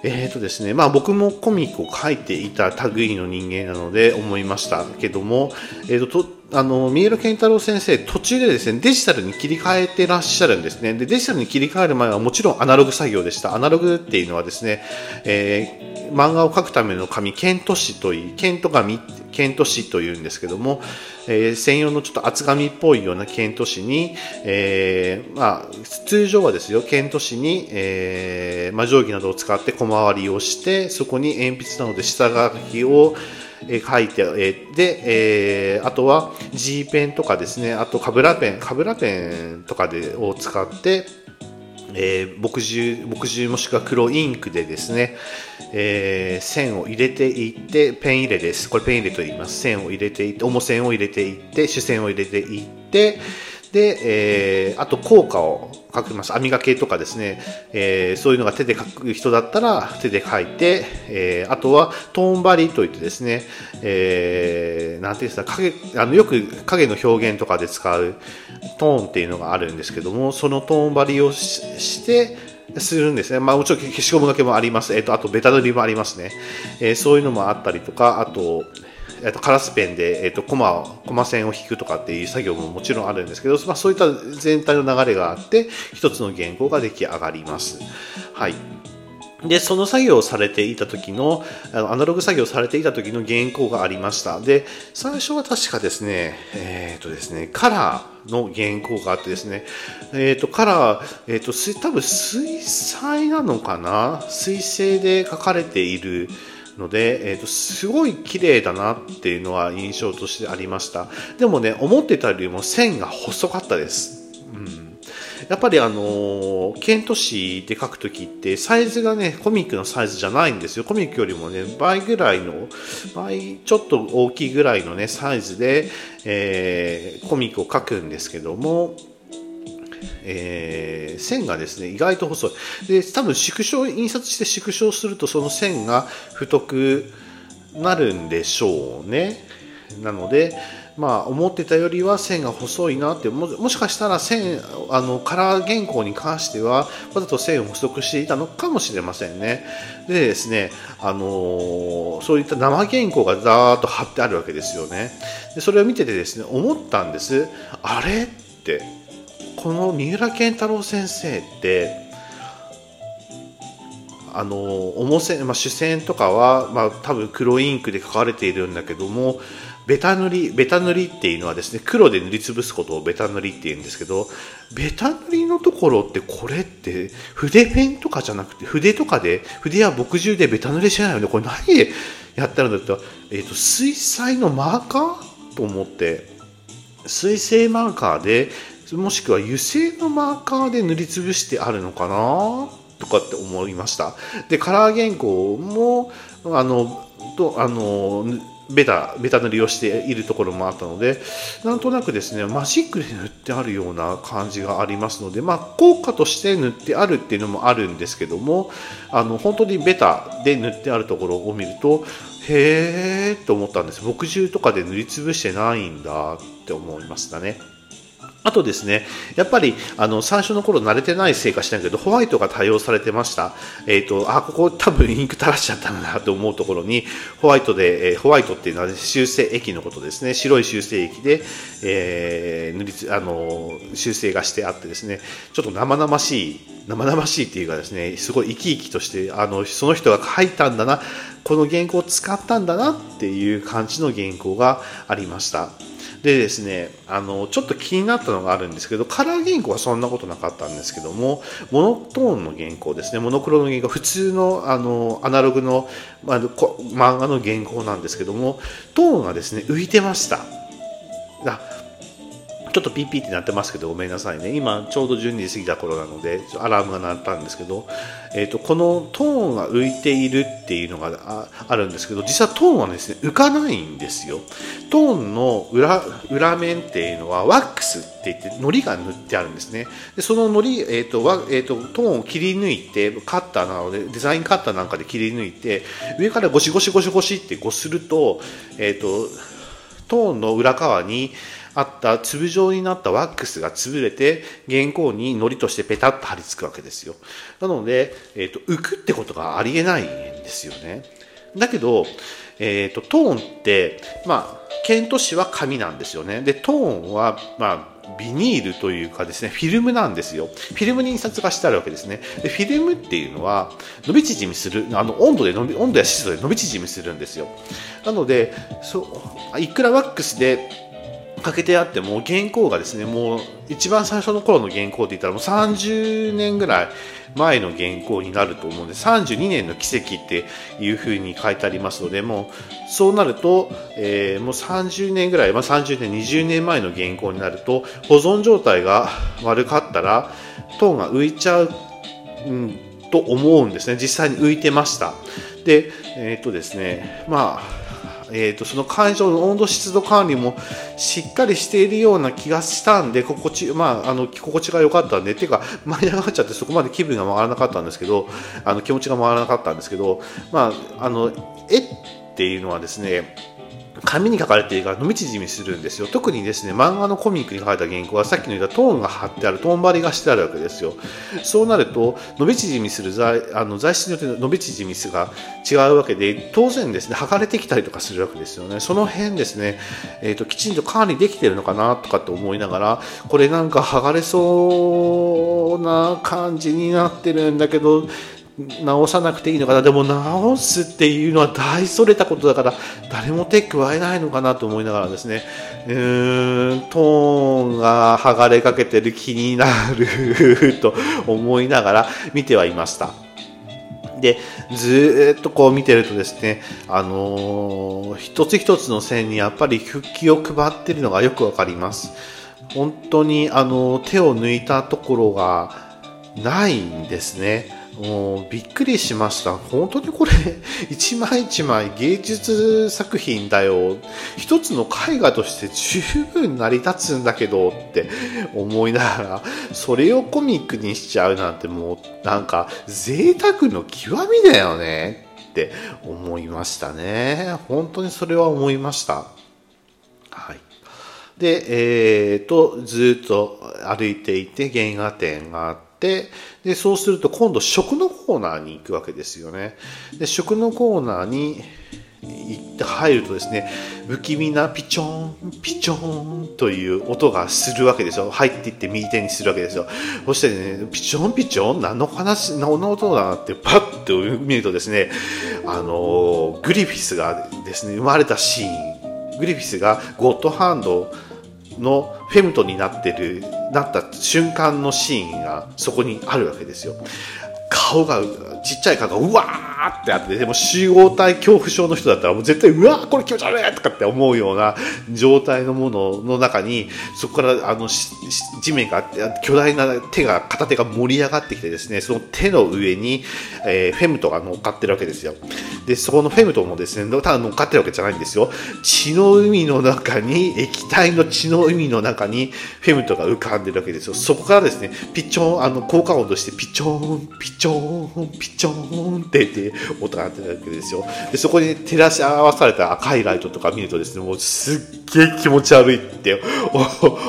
えーとですね、まあ僕もコミックを書いていた類の人間なので思いましたけども、えーと、とあの、三浦健太郎先生、途中でですね、デジタルに切り替えてらっしゃるんですね。で、デジタルに切り替える前はもちろんアナログ作業でした。アナログっていうのはですね、えー、漫画を描くための紙、ケント紙といい、ケント紙、ケント紙というんですけども、えー、専用のちょっと厚紙っぽいようなケント紙に、えー、まあ、通常はですよ、ケント紙に、えー、まあ、定規などを使って小回りをして、そこに鉛筆などで下書きを、え書いて、えで、えー、あとは G ペンとかですね、あとカブラペン、カブラペンとかでを使って、えー、墨汁、墨汁もしくは黒インクでですね、えー、線を入れていって、ペン入れです。これペン入れと言います。線を入れていって、重線を入れていって、主線を入れていって、で、えー、あと効果を書きます。網掛けとかですね、えー、そういうのが手で書く人だったら手で書いて、えー、あとはトーンバリといってですね、えー、なんていうんですか、影、あの、よく影の表現とかで使うトーンっていうのがあるんですけども、そのトーンバリをして、するんですね。まあ、もちろん消しゴムがけもあります。えっ、と、あとベタ塗りもありますね。えー、そういうのもあったりとか、あと、えっと、カラスペンで、えっと、コマ、コマ線を引くとかっていう作業ももちろんあるんですけど、まあ、そういった全体の流れがあって、一つの原稿が出来上がります。はい。で、その作業をされていた時の、あのアナログ作業をされていた時の原稿がありました。で、最初は確かですね、えっ、とですね、カラーの原稿があってですね、えっ、と、カラー、えっ、と、多分水彩なのかな？水性で書かれている、ので、えーと、すごい綺麗だなっていうのは印象としてありました。でもね思ってたよりも線が細かったです、うん、やっぱりあのケント紙で書くときってサイズがねコミックのサイズじゃないんですよ。コミックよりもね倍ぐらいの倍ちょっと大きいぐらいのねサイズで、えー、コミックを書くんですけどもえー、線がですね意外と細い。で多分縮小印刷して縮小するとその線が太くなるんでしょうね。なのでまあ思ってたよりは線が細いなってももしかしたら線あのカラー原稿に関してはわざと線を細くしていたのかもしれませんね。でですねあのー、そういった生原稿がざーっと貼ってあるわけですよね。でそれを見ててですね思ったんです。あれ？って。この三浦健太郎先生ってあの重線、まあ、主線とかは、まあ、多分黒インクで書かれているんだけどもベタ塗りベタ塗りっていうのはですね黒で塗りつぶすことをベタ塗りって言うんですけどベタ塗りのところってこれって筆ペンとかじゃなくて筆とかで筆や墨汁でベタ塗りしないよね。これ何でやったんだったら、えーと水彩のマーカーと思って水性マーカーでもしくは油性のマーカーで塗りつぶしてあるのかな？とかって思いました。でカラー原稿もあのとあのベタベタ塗りをしているところもあったのでなんとなくですねマジックで塗ってあるような感じがありますので、まあ、効果として塗ってあるっていうのもあるんですけどもあの本当にベタで塗ってあるところを見るとへーと思ったんです。墨汁とかで塗りつぶしてないんだって思いましたね。あとですね、やっぱりあの最初の頃慣れてないせいかしないけど、ホワイトが多用されてました。えっ、ー、と、あ、ここ多分インク垂らしちゃったんだと思うところに、ホワイトで、えー、ホワイトっていうのは修正液のことですね。白い修正液で、えー、塗りつ、あの、修正がしてあってですね、ちょっと生々しい、生々しいっていうかですね、すごい生き生きとして、あの、その人が書いたんだな、この原稿を使ったんだなっていう感じの原稿がありました。でですね、あの、ちょっと気になったのがあるんですけど、カラー原稿はそんなことなかったんですけども、モノトーンの原稿ですね、モノクロの原稿、普通の、あの、アナログの、まあ、漫画の原稿なんですけども、トーンがですね、浮いてました。ちょっとピーピーってなってますけどごめんなさいね。今ちょうど12時過ぎた頃なのでアラームが鳴ったんですけど、えーと、このトーンが浮いているっていうのがあるんですけど実はトーンはですね浮かないんですよ。トーンの裏裏面っていうのはワックスって言って糊が塗ってあるんですね。でその糊、えーとわえーと、トーンを切り抜いてカッターなのでデザインカッターなんかで切り抜いて上からゴシゴシゴシゴシってこうすると,、えー、とトーンの裏側にあった粒状になったワックスが潰れて原稿に糊としてペタッと貼り付くわけですよなので、えーと、浮くってことがありえないんですよねだけど、えーと、トーンってまあ剣都市は紙なんですよねでトーンはまあビニールというかですね、フィルムなんですよ。フィルムに印刷がしてあるわけですね。でフィルムっていうのは、伸び縮みする、あの、温度で伸び、温度や湿度で伸び縮みするんですよ。なので、そう、いくらワックスでかけてあっても原稿がですねもう一番最初の頃の原稿って言ったらもう30年ぐらい前の原稿になると思うんで32年の奇跡っていうふうに書いてありますのでもうそうなると、えー、もう30年ぐらい、まあ、30年20年前の原稿になると保存状態が悪かったらトーンが浮いちゃう、うん、と思うんですね。実際に浮いてました。でえっ、とですねまあえーと、その会場の温度湿度管理もしっかりしているような気がしたんで心地,、まあ、あの心地が良かったんでていうか舞い上がっちゃってそこまで気分が回らなかったんですけどあの気持ちが回らなかったんですけど、まあ、あの絵っていうのはですね紙に書かれているから伸び縮みするんですよ。特にですね漫画のコミックに書いた原稿はさっきの言ったトーンが貼ってあるトーン張りがしてあるわけですよ。そうなると伸び縮みする材あの材質によって伸び縮み数が違うわけで当然ですね剥がれてきたりとかするわけですよね。その辺ですね、えーと、きちんと管理できてるのかなとかって思いながらこれなんか剥がれそうな感じになってるんだけど直さなくていいのかなでも直すっていうのは大それたことだから誰も手加えないのかなと思いながらですねうーんトーンが剥がれかけてる気になると思いながら見てはいました。でずっとこう見てるとですね、あのー、一つ一つの線にやっぱり復帰を配ってるのがよくわかります。本当にあの手を抜いたところがないんですね。もうびっくりしました。本当にこれ、[LAUGHS] 一枚一枚芸術作品だよ。一つの絵画として十分成り立つんだけどって思いながら、それをコミックにしちゃうなんてもうなんか贅沢の極みだよねって思いましたね。本当にそれは思いました。はい。で、えー、と、ずっと歩いていて原画展があって、ってでそうすると今度食のコーナーに行くわけですよね。で食のコーナーに行って入るとですね不気味なピチョンピチョンという音がするわけですよ。入っていって右手にするわけですよ。そしてねピチョンピチョン何の話何の音だなってパッと見るとですねあのグリフィスがですね生まれたシーン。グリフィスがゴッドハンドのフェムトになってるなった瞬間のシーンがそこにあるわけですよ。顔がちっちゃい顔がうわーってあってでも集合体恐怖症の人だったらもう絶対うわーこれ気持ち悪いとかって思うような状態のものの中にそこからあの地面があって巨大な手が片手が盛り上がってきてですねその手の上に、えー、フェムトが乗っかってるわけですよ。でそこのフェムトもですねただ乗っかってるわけじゃないんですよ。血の海の中に液体の血の海の中にフェムトが浮かんでるわけですよ。そこからですねピチョンあの効果音としてピッチョンピチョンピチョンって言って音が鳴ってるわけですよでそこに照らし合わされた赤いライトとか見るとですねもうすっげえ気持ち悪いって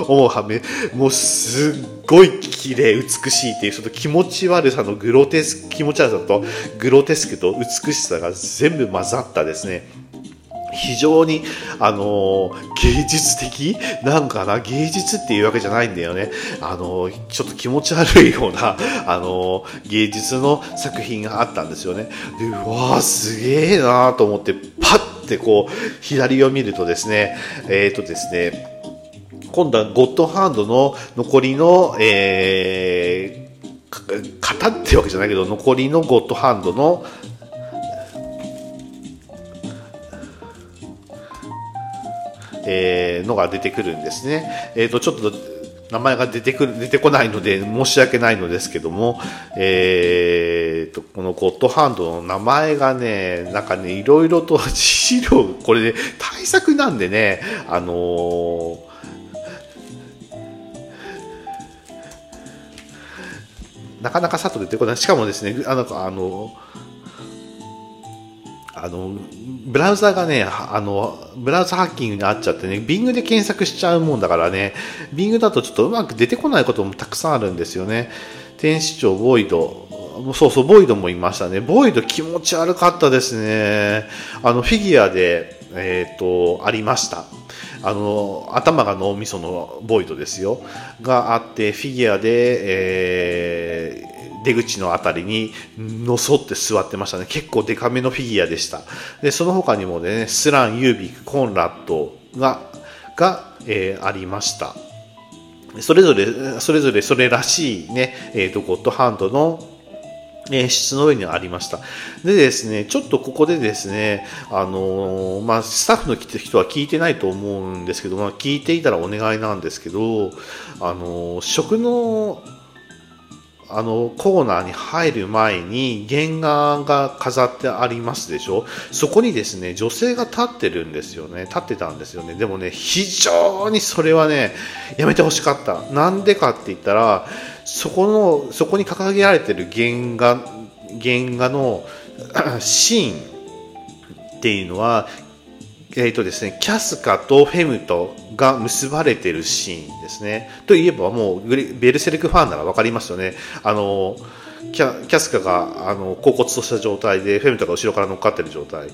思うはめもうすっごい綺麗美しいっていうその気持ち悪さのグロテスク気持ち悪さとグロテスクと美しさが全部混ざったですね非常に、あの芸術的なんかな、芸術っていうわけじゃないんだよね。あのちょっと気持ち悪いような、[LAUGHS] あの芸術の作品があったんですよね。で、うわーすげえなーと思って、パッてこう、左を見るとですね、えっ、ー、とですね、今度はゴッドハンドの残りの、えー、型ってわけじゃないけど、残りのゴッドハンドの、えー、のが出てくるんですね。えっ、ー、と、ちょっと、名前が出てくる、出てこないので申し訳ないのですけども、えーと、このゴッドハンドの名前がね、なんかね、いろいろと資料、これで、ね、対策なんでね、あのー、なかなかさっと出てこない。しかもですね、あの、あの、あの、ブラウザがね、あの、ブラウザハッキングにあっちゃってね、Bing で検索しちゃうもんだからね、Bing だとちょっとうまく出てこないこともたくさんあるんですよね。天使長、ボイド、そうそう、ボイドもいましたね。ボイド気持ち悪かったですね。あの、フィギュアで、えっ、ー、と、ありました。あの、頭が脳みそのボイドですよ。があって、フィギュアで、えー、出口の辺りにのそって座ってましたね。結構デカめのフィギュアでした。で、その他にもね、スラン、ユービック、コンラットが、が、えー、ありました。それぞれ、それぞれそれらしいね、え、ー、と、ゴッドハンドのえー、質の上にありました。でですね、ちょっとここでですね、あのー、まあ、スタッフの人は聞いてないと思うんですけど、まあ、聞いていたらお願いなんですけど、あのー、食のあのコーナーに入る前に原画が飾ってありますでしょ？そこにですね女性が立ってるんですよね。立ってたんですよね。でもね非常にそれはねやめてほしかった。なんでかって言ったらそこのそこに掲げられてる原画原画の [CLEARS THROAT] シーンっていうのはえーとですね、キャスカとフェムとが結ばれてるシーンですね。といえばもうベルセルクファンなら分かりますよね。あのキャキャスカがあの恍惚とした状態でフェムトが後ろから乗っかってる状態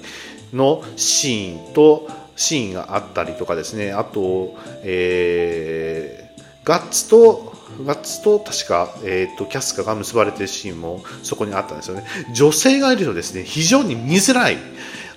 のシーンとシーンがあったりとかですね。あと、えー、ガッツとガッツと確か、えーと、キャスカが結ばれてるシーンもそこにあったんですよね。女性がいるとですね非常に見づらい。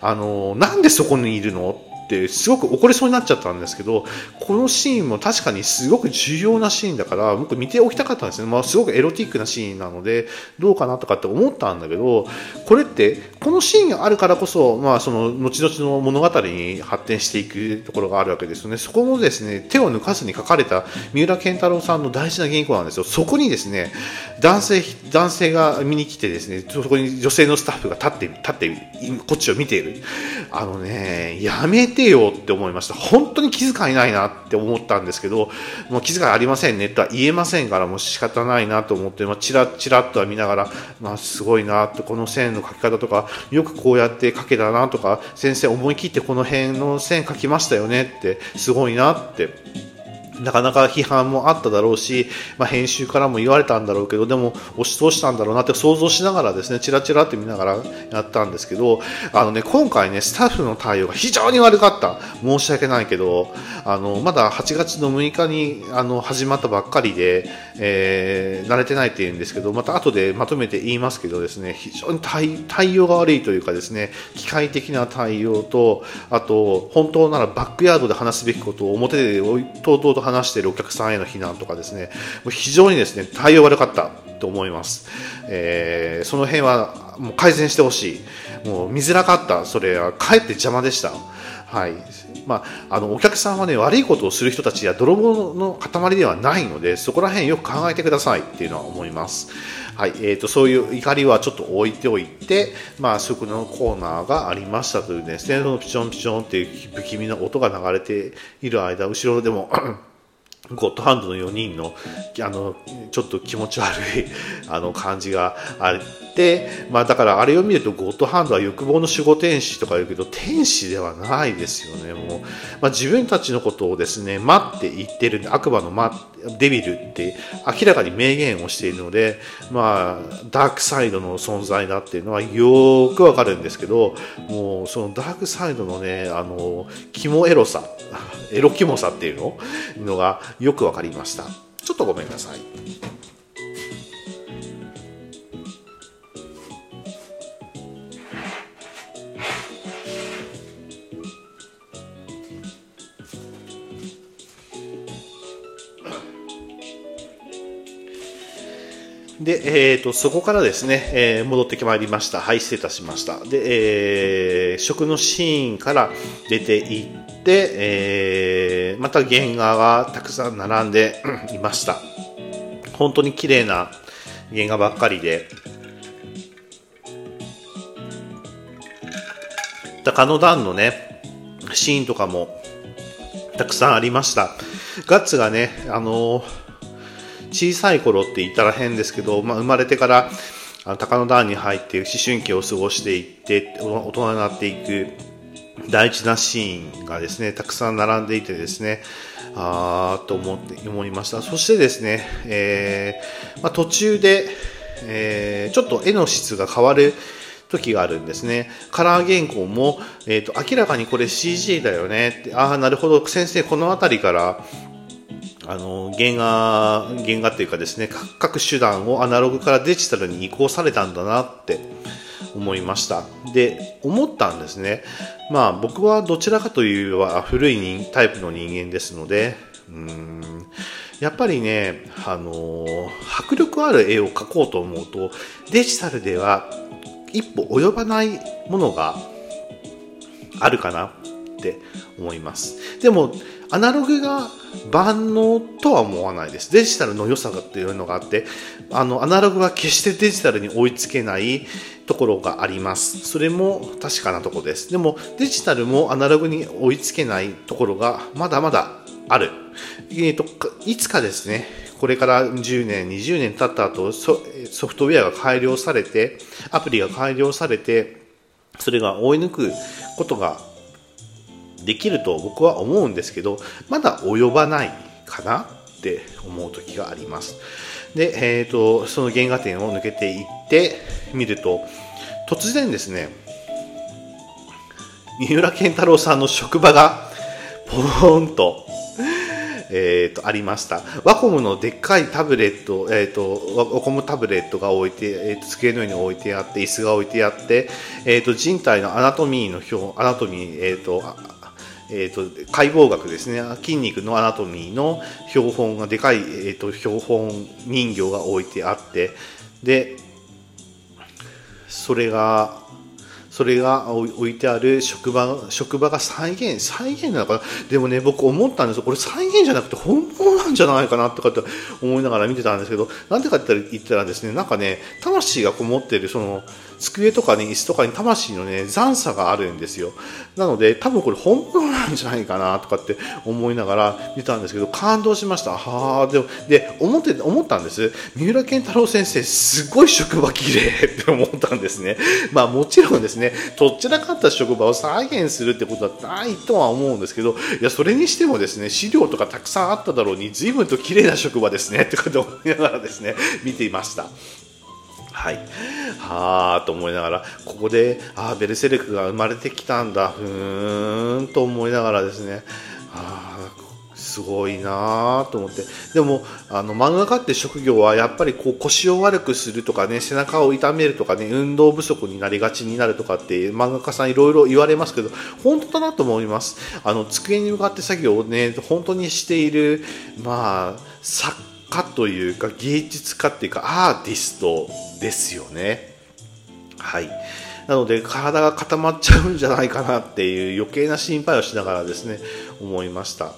あのなんでそこにいるの？ってすごく怒りそうになっちゃったんですけどこのシーンも確かにすごく重要なシーンだから僕見ておきたかったんですね、まあ、すごくエロティックなシーンなのでどうかなとかって思ったんだけどこれってこのシーンがあるからこそ、まあ、その後々の物語に発展していくところがあるわけですよね。そこもですね手を抜かずに書かれた三浦健太郎さんの大事な原稿なんですよ。そこにですね男性男性が見に来てですねそこに女性のスタッフが立って立ってこっちを見ている。あのねやめてよって思いました。本当に気遣いないなって思ったんですけど、もう気遣いありませんねとは言えませんから、もう仕方ないなと思って、まあ、チラチラっとは見ながら、まあ、すごいなって、この線の描き方とか、よくこうやって書けたなとか、先生思い切ってこの辺の線描きましたよねって、すごいなって。なかなか批判もあっただろうし、まあ、編集からも言われたんだろうけどでも押し通したんだろうなって想像しながらですねチラチラって見ながらやったんですけどあの、ね、今回ねスタッフの対応が非常に悪かった。申し訳ないけどあのまだ8月の6日にあの始まったばっかりで、えー、慣れてないって言うんですけどまた後でまとめて言いますけどですね非常に対応が悪いというかですね機械的な対応とあと本当ならバックヤードで話すべきことを表でとうとうと話話しているお客さんへの非難とかですね、もう非常にですね、対応悪かったと思います。えー、その辺はもう改善してほしい。もう見づらかった。それはかえって邪魔でした。はい。まあ、あの、お客さんはね、悪いことをする人たちや泥棒の塊ではないので、そこら辺よく考えてくださいっていうのは思います。はい。えっ、ー、と、そういう怒りはちょっと置いておいて、まあ、食のコーナーがありましたというですね、そのピチョンピチョンっていう不気味な音が流れている間、後ろでもゴッドハンドの4人のあのちょっと気持ち悪いあの感じがあって、まあ、だからあれを見るとゴッドハンドは欲望の守護天使とか言うけど天使ではないですよねもう、まあ、自分たちのことをですね待って言ってる悪魔の、ま、デビルって明らかに明言をしているので、まあ、ダークサイドの存在だっていうのはよくわかるんですけどもうそのダークサイドのねあのキモエロさ [LAUGHS] エロキモさっていうの？のがよくわかりました。ちょっとごめんなさい。で、えーと、そこからですね、えー、戻ってまいりました。はい、失礼いたしました。で、えー、食のシーンから出ていって、えー、また原画がたくさん並んで [CLEARS THROAT] いました。本当に綺麗な原画ばっかりで、高野段のね、シーンとかもたくさんありました。ガッツがね、あのー小さい頃って言ったら変ですけど、まあ、生まれてからあの高野段に入って思春期を過ごしていって大人になっていく大事なシーンがですねたくさん並んでいてですねあーと思って思いましたそしてですね、えー、まあ、途中で、えー、ちょっと絵の質が変わる時があるんですね。カラー原稿も、えっ、ー、と、明らかにこれ CG だよねって、ああ、なるほど、先生、この辺りからあの原画原画っていうかですね各手段をアナログからデジタルに移行されたんだなって思いました。で思ったんですね。まあ僕はどちらかというは古いタイプの人間ですのでうーんやっぱりね、あの迫力ある絵を描こうと思うとデジタルでは一歩及ばないものがあるかなって思います。でもアナログが万能とは思わないです。デジタルの良さっていうのがあって、あの、アナログは決してデジタルに追いつけないところがあります。それも確かなところです。でも、デジタルもアナログに追いつけないところがまだまだある。えーと、いつかですね、これから10年、20年経った後ソ、ソフトウェアが改良されて、アプリが改良されて、それが追い抜くことができると僕は思うんですけどまだ及ばないかなって思う時があります。で、えーと、その原画点を抜けていってみると突然ですね三浦健太郎さんの職場がポーンとえーと、ありました。ワコムのでっかいタブレット、えーと、ワコムタブレットが置いて、えーと、机の上に置いてあって椅子が置いてあって、えー、と人体のアナトミーの表アナトミー、えー、とえーと、解剖学ですね。筋肉のアナトミーの標本がでかい、えーと、標本人形が置いてあって。でそれがそれが置いてある職場職場が再現再現なのかな？でもね僕思ったんですよこれ再現じゃなくて本物なんじゃないかなとかって思いながら見てたんですけどなんでかって言ったらですねなんかね魂がこもってるその机とかね、椅子とかに魂のね、残差があるんですよ。なので、多分これ本物なんじゃないかなとかって思いながら見たんですけど、感動しました。はあ、でも、で、思って、思ったんです。三浦健太郎先生、すごい職場綺麗って思ったんですね。まあもちろんですね、とっちらかった職場を再現するってことはないとは思うんですけど、いや、それにしてもですね、資料とかたくさんあっただろうに、随分と綺麗な職場ですね、ってことを思いながらですね、見ていました。はい、はあと思いながらここであベルセルクが生まれてきたんだふーんと思いながらですねあすごいなと思ってでもあの漫画家って職業はやっぱりこう腰を悪くするとかね背中を痛めるとかね運動不足になりがちになるとかって漫画家さんいろいろ言われますけど本当だなと思いますあの机に向かって作業をね本当にしているまあ作家というか芸術家っていうかアーティストですよね。はい。なので体が固まっちゃうんじゃないかなっていう余計な心配をしながらですね、思いました。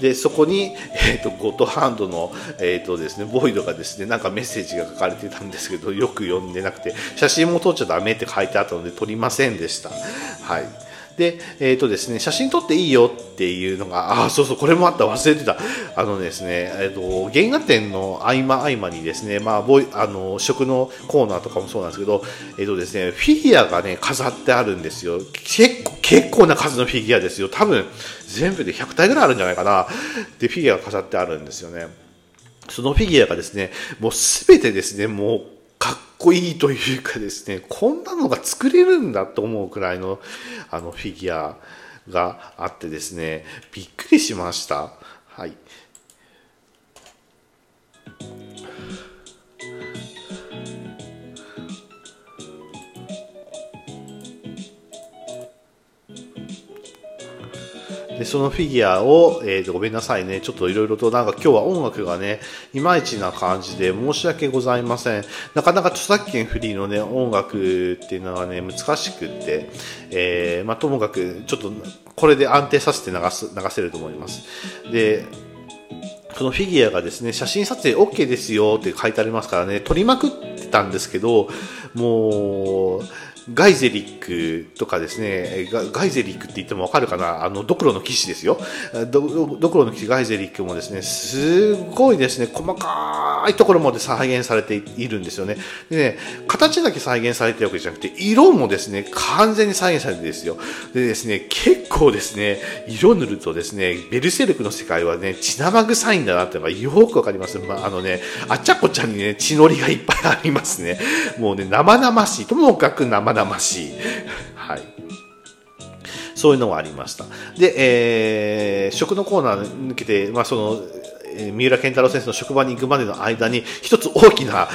で、そこに、え、ー、と、ゴッドハンドの、え、ー、とですね、ボイドがですね、なんかメッセージが書かれてたんですけど、よく読んでなくて、写真も撮っちゃだめって書いてあったので撮りませんでした。はい。で、えっ、ー、とですね、写真撮っていいよっていうのが、あ、そうそう、これもあった、忘れてた。あのですね、えっ、ー、と、原画展の合間合間にですね、まあ、ボイあの、食のコーナーとかもそうなんですけど、えっ、ー、とですね、フィギュアがね、飾ってあるんですよ。結構、結構な数のフィギュアですよ。多分、全部で100体ぐらいあるんじゃないかな。で、フィギュアが飾ってあるんですよね。そのフィギュアがですね、もうすべてですね、もう、かっこいいというかですね、こんなのが作れるんだと思うくらいのあのフィギュアがあってですね、びっくりしました。でそのフィギュアを、えー、とごめんなさいね。ちょっといろいろとなんか今日は音楽がねいまいちな感じで申し訳ございません。なかなか著作権フリーのね音楽っていうのはね難しくって、えーまあ、ともかくちょっとこれで安定させて流す流せると思います。でこのフィギュアがですね、写真撮影 OK ですよって書いてありますからね、撮りまくってたんですけど、もう、ガイゼリックとかですね、ガイゼリックって言ってもわかるかな？あの、ドクロの騎士ですよ。ドドクロの騎士ガイゼリックもですね、すごいですね、細かいところまで再現されているんですよね。でね、形だけ再現されてるわけじゃなくて、色もですね、完全に再現されてるんですよ。でですね、結構ですね、色塗るとですね、ベルセルクの世界はね、血生臭いんだなってのがよくわかります。まあ、あのね、あちゃこちゃんにね、血のりがいっぱいありますね。もうね、生々しい。ともかく生生々しい。はい。そういうのはありました。で、えー、食のコーナー抜けて、まあ、その、三浦健太郎先生の職場に行くまでの間に、一つ大きな